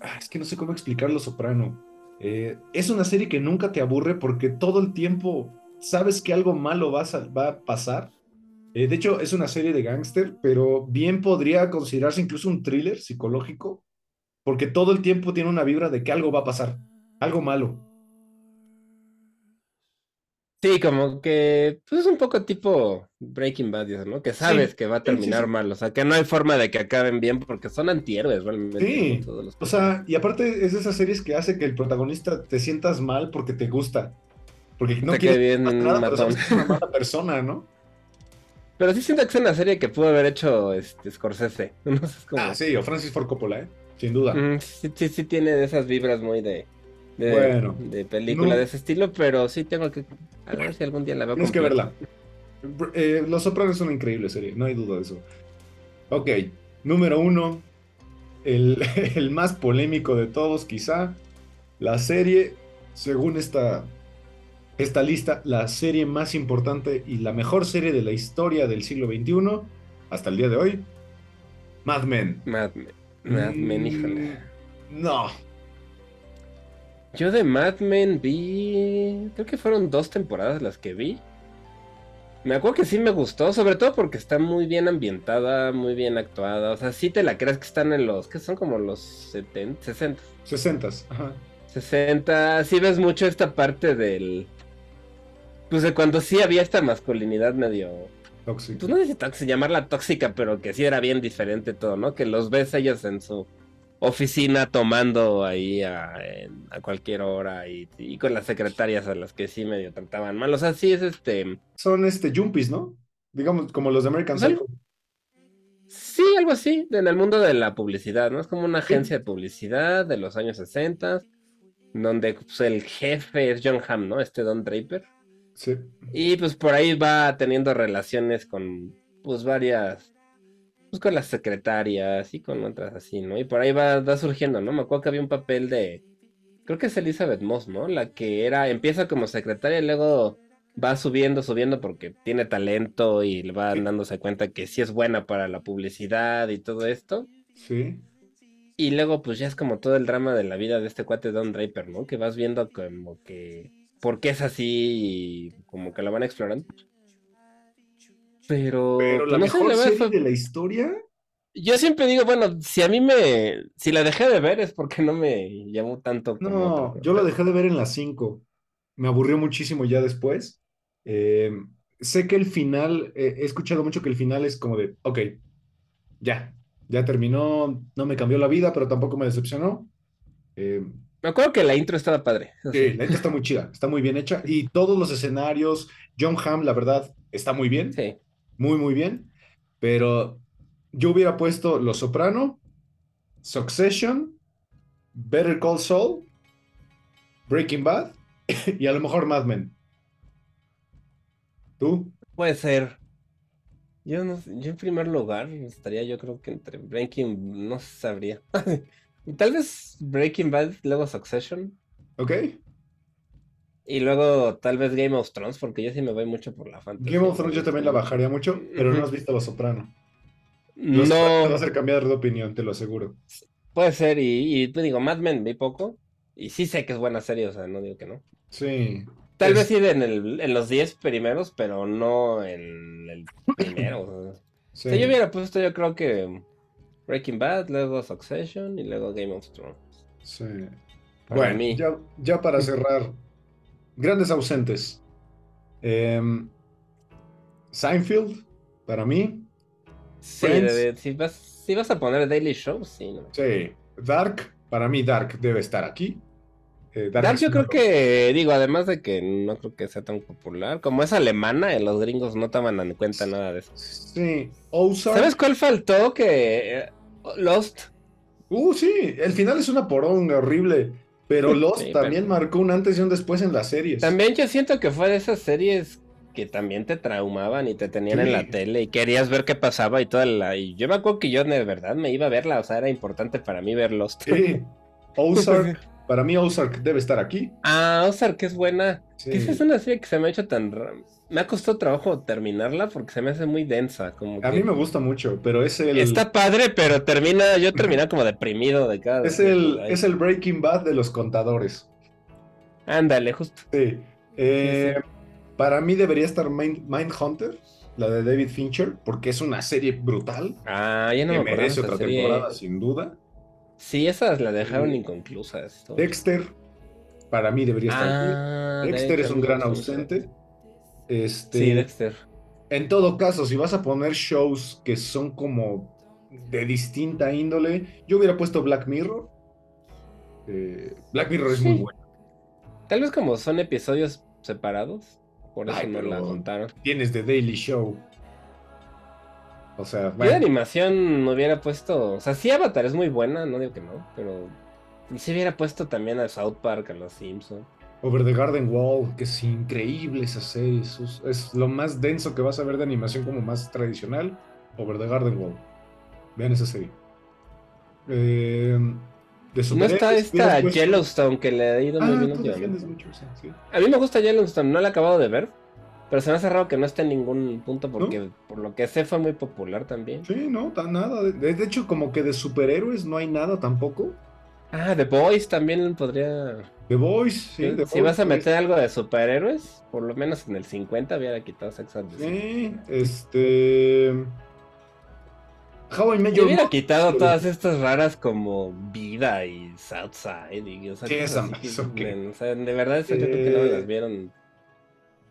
Ah, es que no sé cómo explicar Los Soprano. Eh, es una serie que nunca te aburre porque todo el tiempo sabes que algo malo va a pasar eh, de hecho, es una serie de gángster, pero bien podría considerarse incluso un thriller psicológico, porque todo el tiempo tiene una vibra de que algo va a pasar, algo malo. Sí, como que pues es un poco tipo Breaking Bad, ¿no? Que sabes que va a terminar mal, o sea, que no hay forma de que acaben bien porque son antihéroes realmente. Sí, o sea, y aparte es de esas series que hace que el protagonista te sientas mal porque te gusta. Porque no quieres bien nada, pero sabes que es una mala persona, ¿no? Pero sí siento que es una serie que pudo haber hecho este, Scorsese. Ah, sí, o Francis Ford Coppola, ¿eh? Sin duda. sí, sí, sí, tiene esas vibras muy de, de, película de ese estilo, pero sí tengo que. A ver si algún día la veo. Tenemos que verla. Eh, Los Sopranos es una increíble serie, no hay duda de eso. Ok, número uno, el, el más polémico de todos, quizá. La serie, según esta esta lista la serie más importante y la mejor serie de la historia del siglo XXI hasta el día de hoy. Mad Men. Mad Men, Mad Men mm, híjole. No. Yo de Mad Men vi. Creo que fueron dos temporadas las que vi. Me acuerdo que sí me gustó, sobre todo porque está muy bien ambientada, muy bien actuada. O sea, sí te la crees que están en los, que son como los 70, 60. 60, ajá. 60, sí ves mucho esta parte del... Pues de cuando sí había esta masculinidad medio... Tóxica. Pues no sé si llamarla tóxica, pero que sí era bien diferente todo, ¿no? Que los ves ellos en su oficina tomando ahí a, cualquier hora y, con las secretarias a las que sí medio trataban mal. O sea, sí es este. Son este jumpies, ¿no? Digamos, como los de American Psycho. Sí, algo así, en el mundo de la publicidad, ¿no? Es como una agencia de publicidad de los años 60, donde pues, el jefe es John Hamm, ¿no? Este Don Draper. Sí. Y pues por ahí va teniendo relaciones con pues varias pues con las secretarias y con otras así, ¿no? Y por ahí va, surgiendo, ¿no? Me acuerdo que había un papel de, creo que es Elizabeth Moss, ¿no? La que era, empieza como secretaria y luego va subiendo, subiendo porque tiene talento y le va dándose cuenta que sí es buena para la publicidad y todo esto. Sí. Y luego pues ya es como todo el drama de la vida de este cuate Don Draper, ¿no? Que vas viendo como que por qué es así y como que la van explorando. Pero, Pero la mejor serie de la historia. Yo siempre digo, bueno, si a mí me. Si la dejé de ver es porque no me llamó tanto. No, yo la dejé de ver en las 5. Me aburrió muchísimo ya después. Eh, sé que el final. Eh, he escuchado mucho que el final es como de. Ok, ya. Ya terminó. No me cambió la vida, pero tampoco me decepcionó. Eh, me acuerdo que la intro estaba padre. Sí, la intro está muy chida, está muy bien hecha. Y todos los escenarios, John Hamm, la verdad, está muy bien. Sí muy, muy bien. Pero yo hubiera puesto Los Soprano, Succession, Better Call Saul, Breaking Bad y a lo mejor Mad Men. ¿Tú? Puede ser. Yo, no, yo en primer lugar estaría yo creo que entre Breaking, no sabría. Tal vez Breaking Bad, luego Succession. Ok. Y luego tal vez Game of Thrones, porque yo sí me voy mucho por la fantasía. Game of Thrones yo también la bajaría mucho, pero no has visto Los Soprano. no. Te va a hacer cambiar de opinión, te lo aseguro. Puede ser, y, te digo, Mad Men vi poco, y sí sé que es buena serie, o sea, no digo que no. Sí. Tal vez sí en, el, en los 10 primeros, pero no en el primero. sí. yo hubiera puesto, yo creo que Breaking Bad, luego Succession y luego Game of Thrones. Sí. bueno, Ya, ya para cerrar grandes ausentes. Em, Seinfeld, para mí. Sí, si, vas, a poner Daily Show, sí. Sí, Dark, para mí Dark debe estar aquí. Eh, Dark, yo creo que, digo, además de que no creo que sea tan popular, como es alemana, los gringos no toman en cuenta nada de eso. Sí, ¿Sabes cuál faltó? Que eh, Lost. Uh, sí, el final es una poronga horrible. Pero Lost también marcó un antes y un después en las series. También yo siento que fue de esas series que también te traumaban y te tenían en la tele y querías ver qué pasaba y toda la... Y yo me acuerdo que yo de verdad me iba a verla, o sea, era importante para mí ver Lost. Sí. Ozark, para mí Ozark debe estar aquí. Ah, Ozark es buena. Esa es una serie que se me ha hecho tan me ha costado trabajo terminarla porque se me hace muy densa. Como A mí me gusta mucho, pero es el. Está padre, pero termina. Yo terminé como deprimido de cada. Es el, es el Breaking Bad de los contadores. Ándale, justo. Sí. Eh, para mí debería estar Mind, Hunter, la de David Fincher, porque es una serie brutal. Ah, ya no que me merece otra temporada, sin duda. Sí, esas la dejaron inconclusas. Dexter, para mí debería estar ah, aquí. Dexter es un gran ausente. Este, sí, Dexter. En todo caso, si vas a poner shows que son como de distinta índole, yo hubiera puesto Black Mirror. Eh, Black Mirror es muy bueno. Tal vez como son episodios separados, por eso no la contaron. Tienes The Daily Show. O sea, bueno. de animación hubiera puesto. O sea, sí, Avatar es muy buena, no digo que no, pero. Si hubiera puesto también a South Park, a los Simpsons. Over the Garden Wall, que es increíble esa serie. Es, lo más denso que vas a ver de animación como más tradicional. Over the Garden Wall. Vean esa serie. Eh, no está esta Yellowstone que le ha ido muy ah, bien mucho, A mí me gusta Yellowstone, no la he acabado de ver. Pero se me hace raro que no esté en ningún punto porque por lo que sé fue muy popular también. Sí, no, nada. De, de, hecho, como que de superhéroes no hay nada tampoco. Ah, The Boys también podría. The Boys, sí. si vas a meter algo de superhéroes, por lo menos en el 50 hubiera quitado Sex and the Sí, este. How I Met Yo hubiera quitado todas estas raras como Vida y Southside. Y, o sea, ¿Qué es O sea, de verdad, eso yo creo que no las vieron.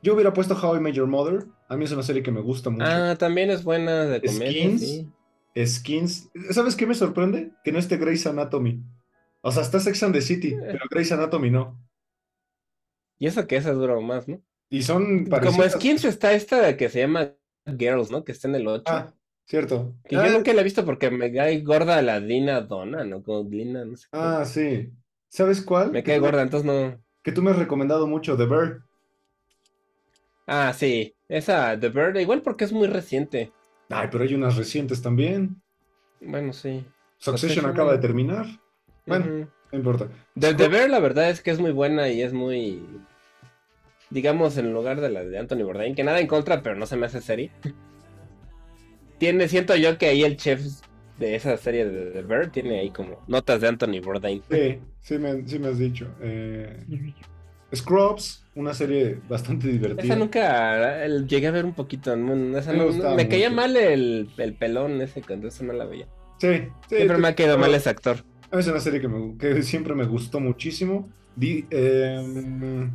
Yo hubiera puesto How I Met Your Mother. A mí es una serie que me gusta mucho. Ah, también es buena de comedia. Skins. Skins. ¿Sabes qué me sorprende? Que no esté Grey's Anatomy. O sea, está Sex and the City, eh. pero Grey's Anatomy no. Y eso que esa dura más, ¿no? Y son parecidas. Como Skins está esta que se llama Girls, ¿no? Que está en el 8. Ah, cierto. Que yo ah, nunca la he visto porque me cae gorda la Dina Donna, ¿no? Como Dina, no sé. Ah, sí. ¿Sabes cuál? Me cae gorda, entonces no. Que tú me has recomendado mucho, The Bird. Ah, sí. Esa, The Bird, igual porque es muy reciente. Ay, pero hay unas recientes también. Bueno, sí. Succession acaba de terminar. Bueno, no importa. De, ver, la verdad es que es muy buena y es muy. Digamos, en lugar de la de Anthony Bourdain, que nada en contra, pero no se me hace serie. tiene, siento yo que ahí el chef de esa serie de The Bear tiene ahí como notas de Anthony Bourdain. Sí, sí me, sí me has dicho. Eh, Scrubs, una serie bastante divertida. Esa nunca llegué a ver un poquito. me, caía mal el, el, pelón ese cuando eso no la veía. Sí, sí Siempre me ha quedado mal ese actor. Es una serie que, siempre me gustó muchísimo. Em,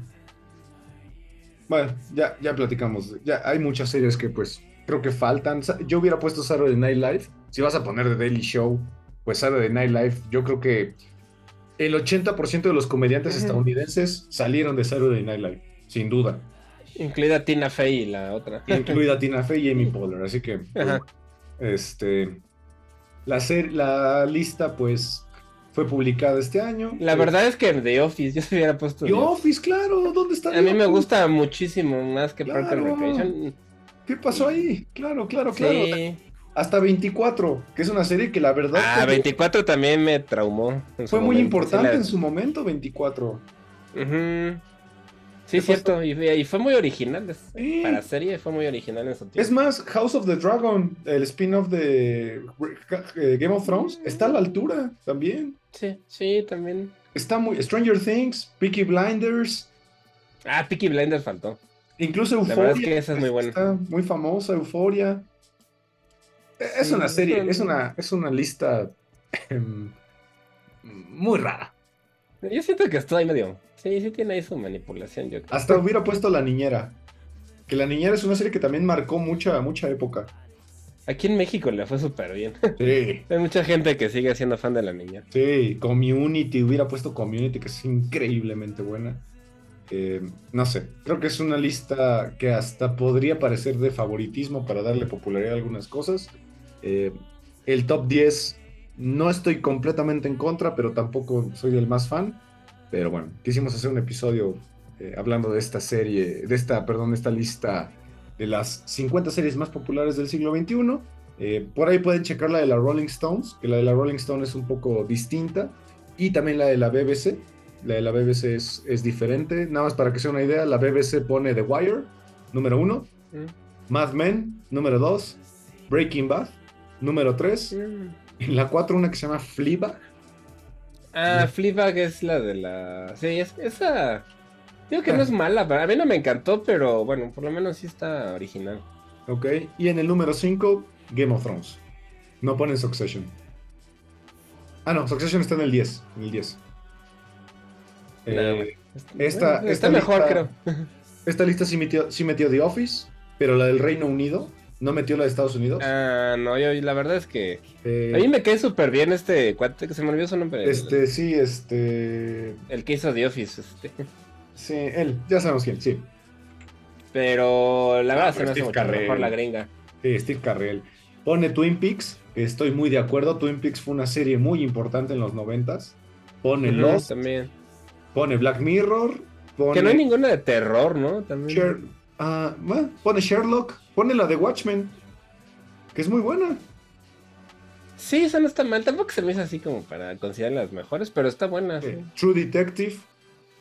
bueno, ya, ya platicamos. Ya hay muchas series que pues creo que faltan. Yo hubiera puesto Saturday Night Live. Si vas a poner The Daily Show, pues Saturday Night Live, yo creo que el 80% de los comediantes estadounidenses salieron de Saturday Night Live, sin duda. Incluida Tina Fey y la otra. Incluida Tina Fey y Amy Poehler, así que pues, este la, la lista pues fue publicada este año. La verdad es que The Office, yo se hubiera puesto. The Office, claro, ¿dónde está? A mí me gusta muchísimo más que Parker Recreation. ¿Qué pasó ahí? Claro, claro, claro. Hasta 24, que es una serie que la verdad. Ah, 24 también me traumó. Fue muy importante en su momento, 24. Ajá Sí, cierto, y, fue muy original. Para serie fue muy original en su tiempo. Es más, House of the Dragon, el spin-off de eh, Game of Thrones, está a la altura también. Sí, sí, también. Está muy. Stranger Things, Peaky Blinders. Ah, Peaky Blinders faltó. Incluso Euphoria. es que esa es muy buena. Está muy famosa, Euphoria. Es una serie, es una, es una lista em, muy rara. Yo siento que estoy medio Sí, sí tiene ahí su manipulación, yo creo. Hasta hubiera puesto La Niñera. Que La Niñera es una serie que también marcó mucha, mucha época. Aquí en México le fue súper bien. Sí. Hay mucha gente que sigue siendo fan de La Niñera. Sí, Community, hubiera puesto Community, que es increíblemente buena. Eh, no sé, creo que es una lista que hasta podría parecer de favoritismo para darle popularidad a algunas cosas. Eh, el top 10 no estoy completamente en contra, pero tampoco soy el más fan. Pero bueno, quisimos hacer un episodio eh, hablando de esta serie, de esta, perdón, esta lista de las 50 series más populares del siglo XXI. Eh, por ahí pueden checar la de la Rolling Stones, que la de la Rolling Stone es un poco distinta, y también la de la BBC. La de la BBC es, es diferente. Nada más para que sea una idea, la BBC pone The Wire, número uno, mm. Mad Men, número dos, Breaking Bad, número tres, mm. en la cuatro una que se llama Fleabag, Ah, Fleabag es la de la. Sí, es, esa. Digo que no es mala, a mí no me encantó, pero bueno, por lo menos sí está original. Ok, y en el número 5, Game of Thrones. No ponen Succession. Ah, no, Succession está en el 10. En el 10. Eh, esta, está mejor, creo. Esta lista sí metió, sí metió The Office, pero la del Reino Unido ¿No metió la de Estados Unidos? Ah, no, yo la verdad es que. Eh, a mí me cae súper bien este cuate que se me olvidó su nombre. Este, sí, este. El que hizo The Office, este. Sí, él, ya sabemos quién, sí. Pero la verdad ah, se me hace mucho mejor la gringa. Sí, Steve Carrell. Pone Twin Peaks, estoy muy de acuerdo. Twin Peaks fue una serie muy importante en los noventas. Pone Lost. También. Pone Black Mirror. Pone... Que no hay ninguna de terror, ¿no? También. Ah, pone Sherlock. Pone la de Watchmen, que es muy buena. Sí, esa no está mal. Tampoco se me hizo así como para considerar las mejores, pero está buena. True Detective.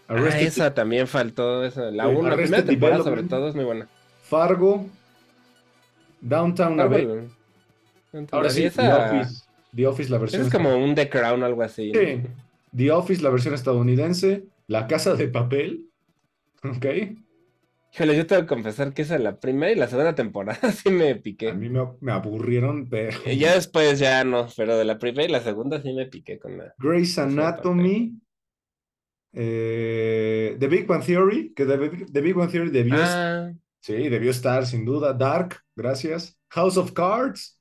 ah, esa también faltó. Esa. La, una, la primera temporada, sobre todo, es muy buena. Fargo. Downtown Abbey. Ahora sí, The, Office, The Office, la versión. Es como un The Crown, algo así. Sí. The Office, la versión estadounidense, La Casa de Papel, ¿ok? Híjole, yo tengo que confesar que esa la primera y la segunda temporada sí me piqué. A mí me, aburrieron, pero... Y ya después ya no, pero de la primera y la segunda sí me piqué con la... Grey's Anatomy, eh, The Big One Theory, que The, Big One Theory debió... Ah. Sí, debió estar, sin duda. Dark, gracias. House of Cards.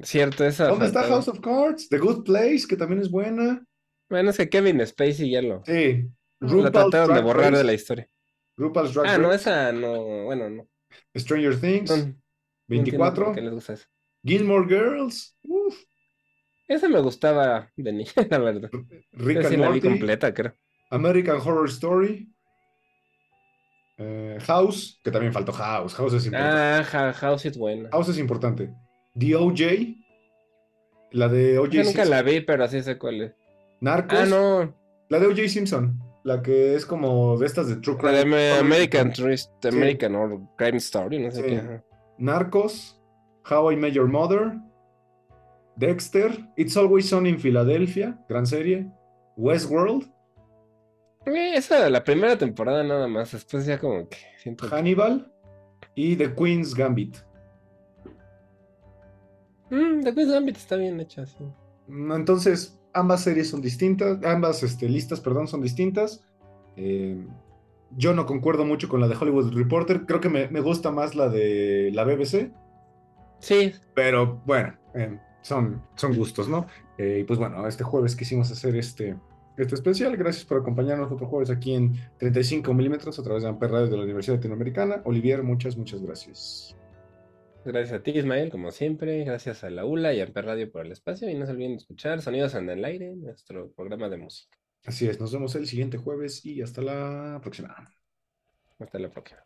Cierto, esa. ¿Dónde está House of Cards? The Good Place, que también es buena. Bueno, es que Kevin Spacey ya lo. Sí. La trataron de borrar de la historia. RuPaul's Drag Ah, no, esa no. Bueno, no. Stranger Things. 24. ¿Qué les gusta eso? Gilmore Girls. Uf. Esa me gustaba de niña, la verdad. Rick and la vi completa, creo. American Horror Story. Eh, House, que también faltó House. House es importante. Ah, House es buena. House es importante. The OJ. La de OJ Yo nunca la vi, pero así sé cuál es. Narcos. Ah, no. La de OJ Simpson. La que es como de estas de True Crime. La de American, American or Crime Story, no sé qué. Narcos. How I Met Your Mother. Dexter. It's Always Sunny in Philadelphia. Gran serie. Westworld. Eh, esa, la primera temporada nada más, después ya como que siento... Hannibal y The Queen's Gambit. Mm, The Queen's Gambit está bien hecha, sí. Entonces, ambas series son distintas, ambas este, listas, perdón, son distintas. Eh, yo no concuerdo mucho con la de Hollywood Reporter, creo que me, gusta más la de la BBC. Sí. Pero bueno, eh, son, son gustos, ¿no? y pues bueno, este jueves quisimos hacer este este especial. Gracias por acompañarnos otro jueves aquí en 35 milímetros a través de Amper Radio de la Universidad Latinoamericana. Olivier, muchas, muchas gracias. Gracias a ti, Ismael, como siempre. Gracias a la ULA y a Amper Radio por el espacio. Y no se olviden de escuchar Sonidos en el Aire, nuestro programa de música. Así es, nos vemos el siguiente jueves y hasta la próxima. Hasta la próxima.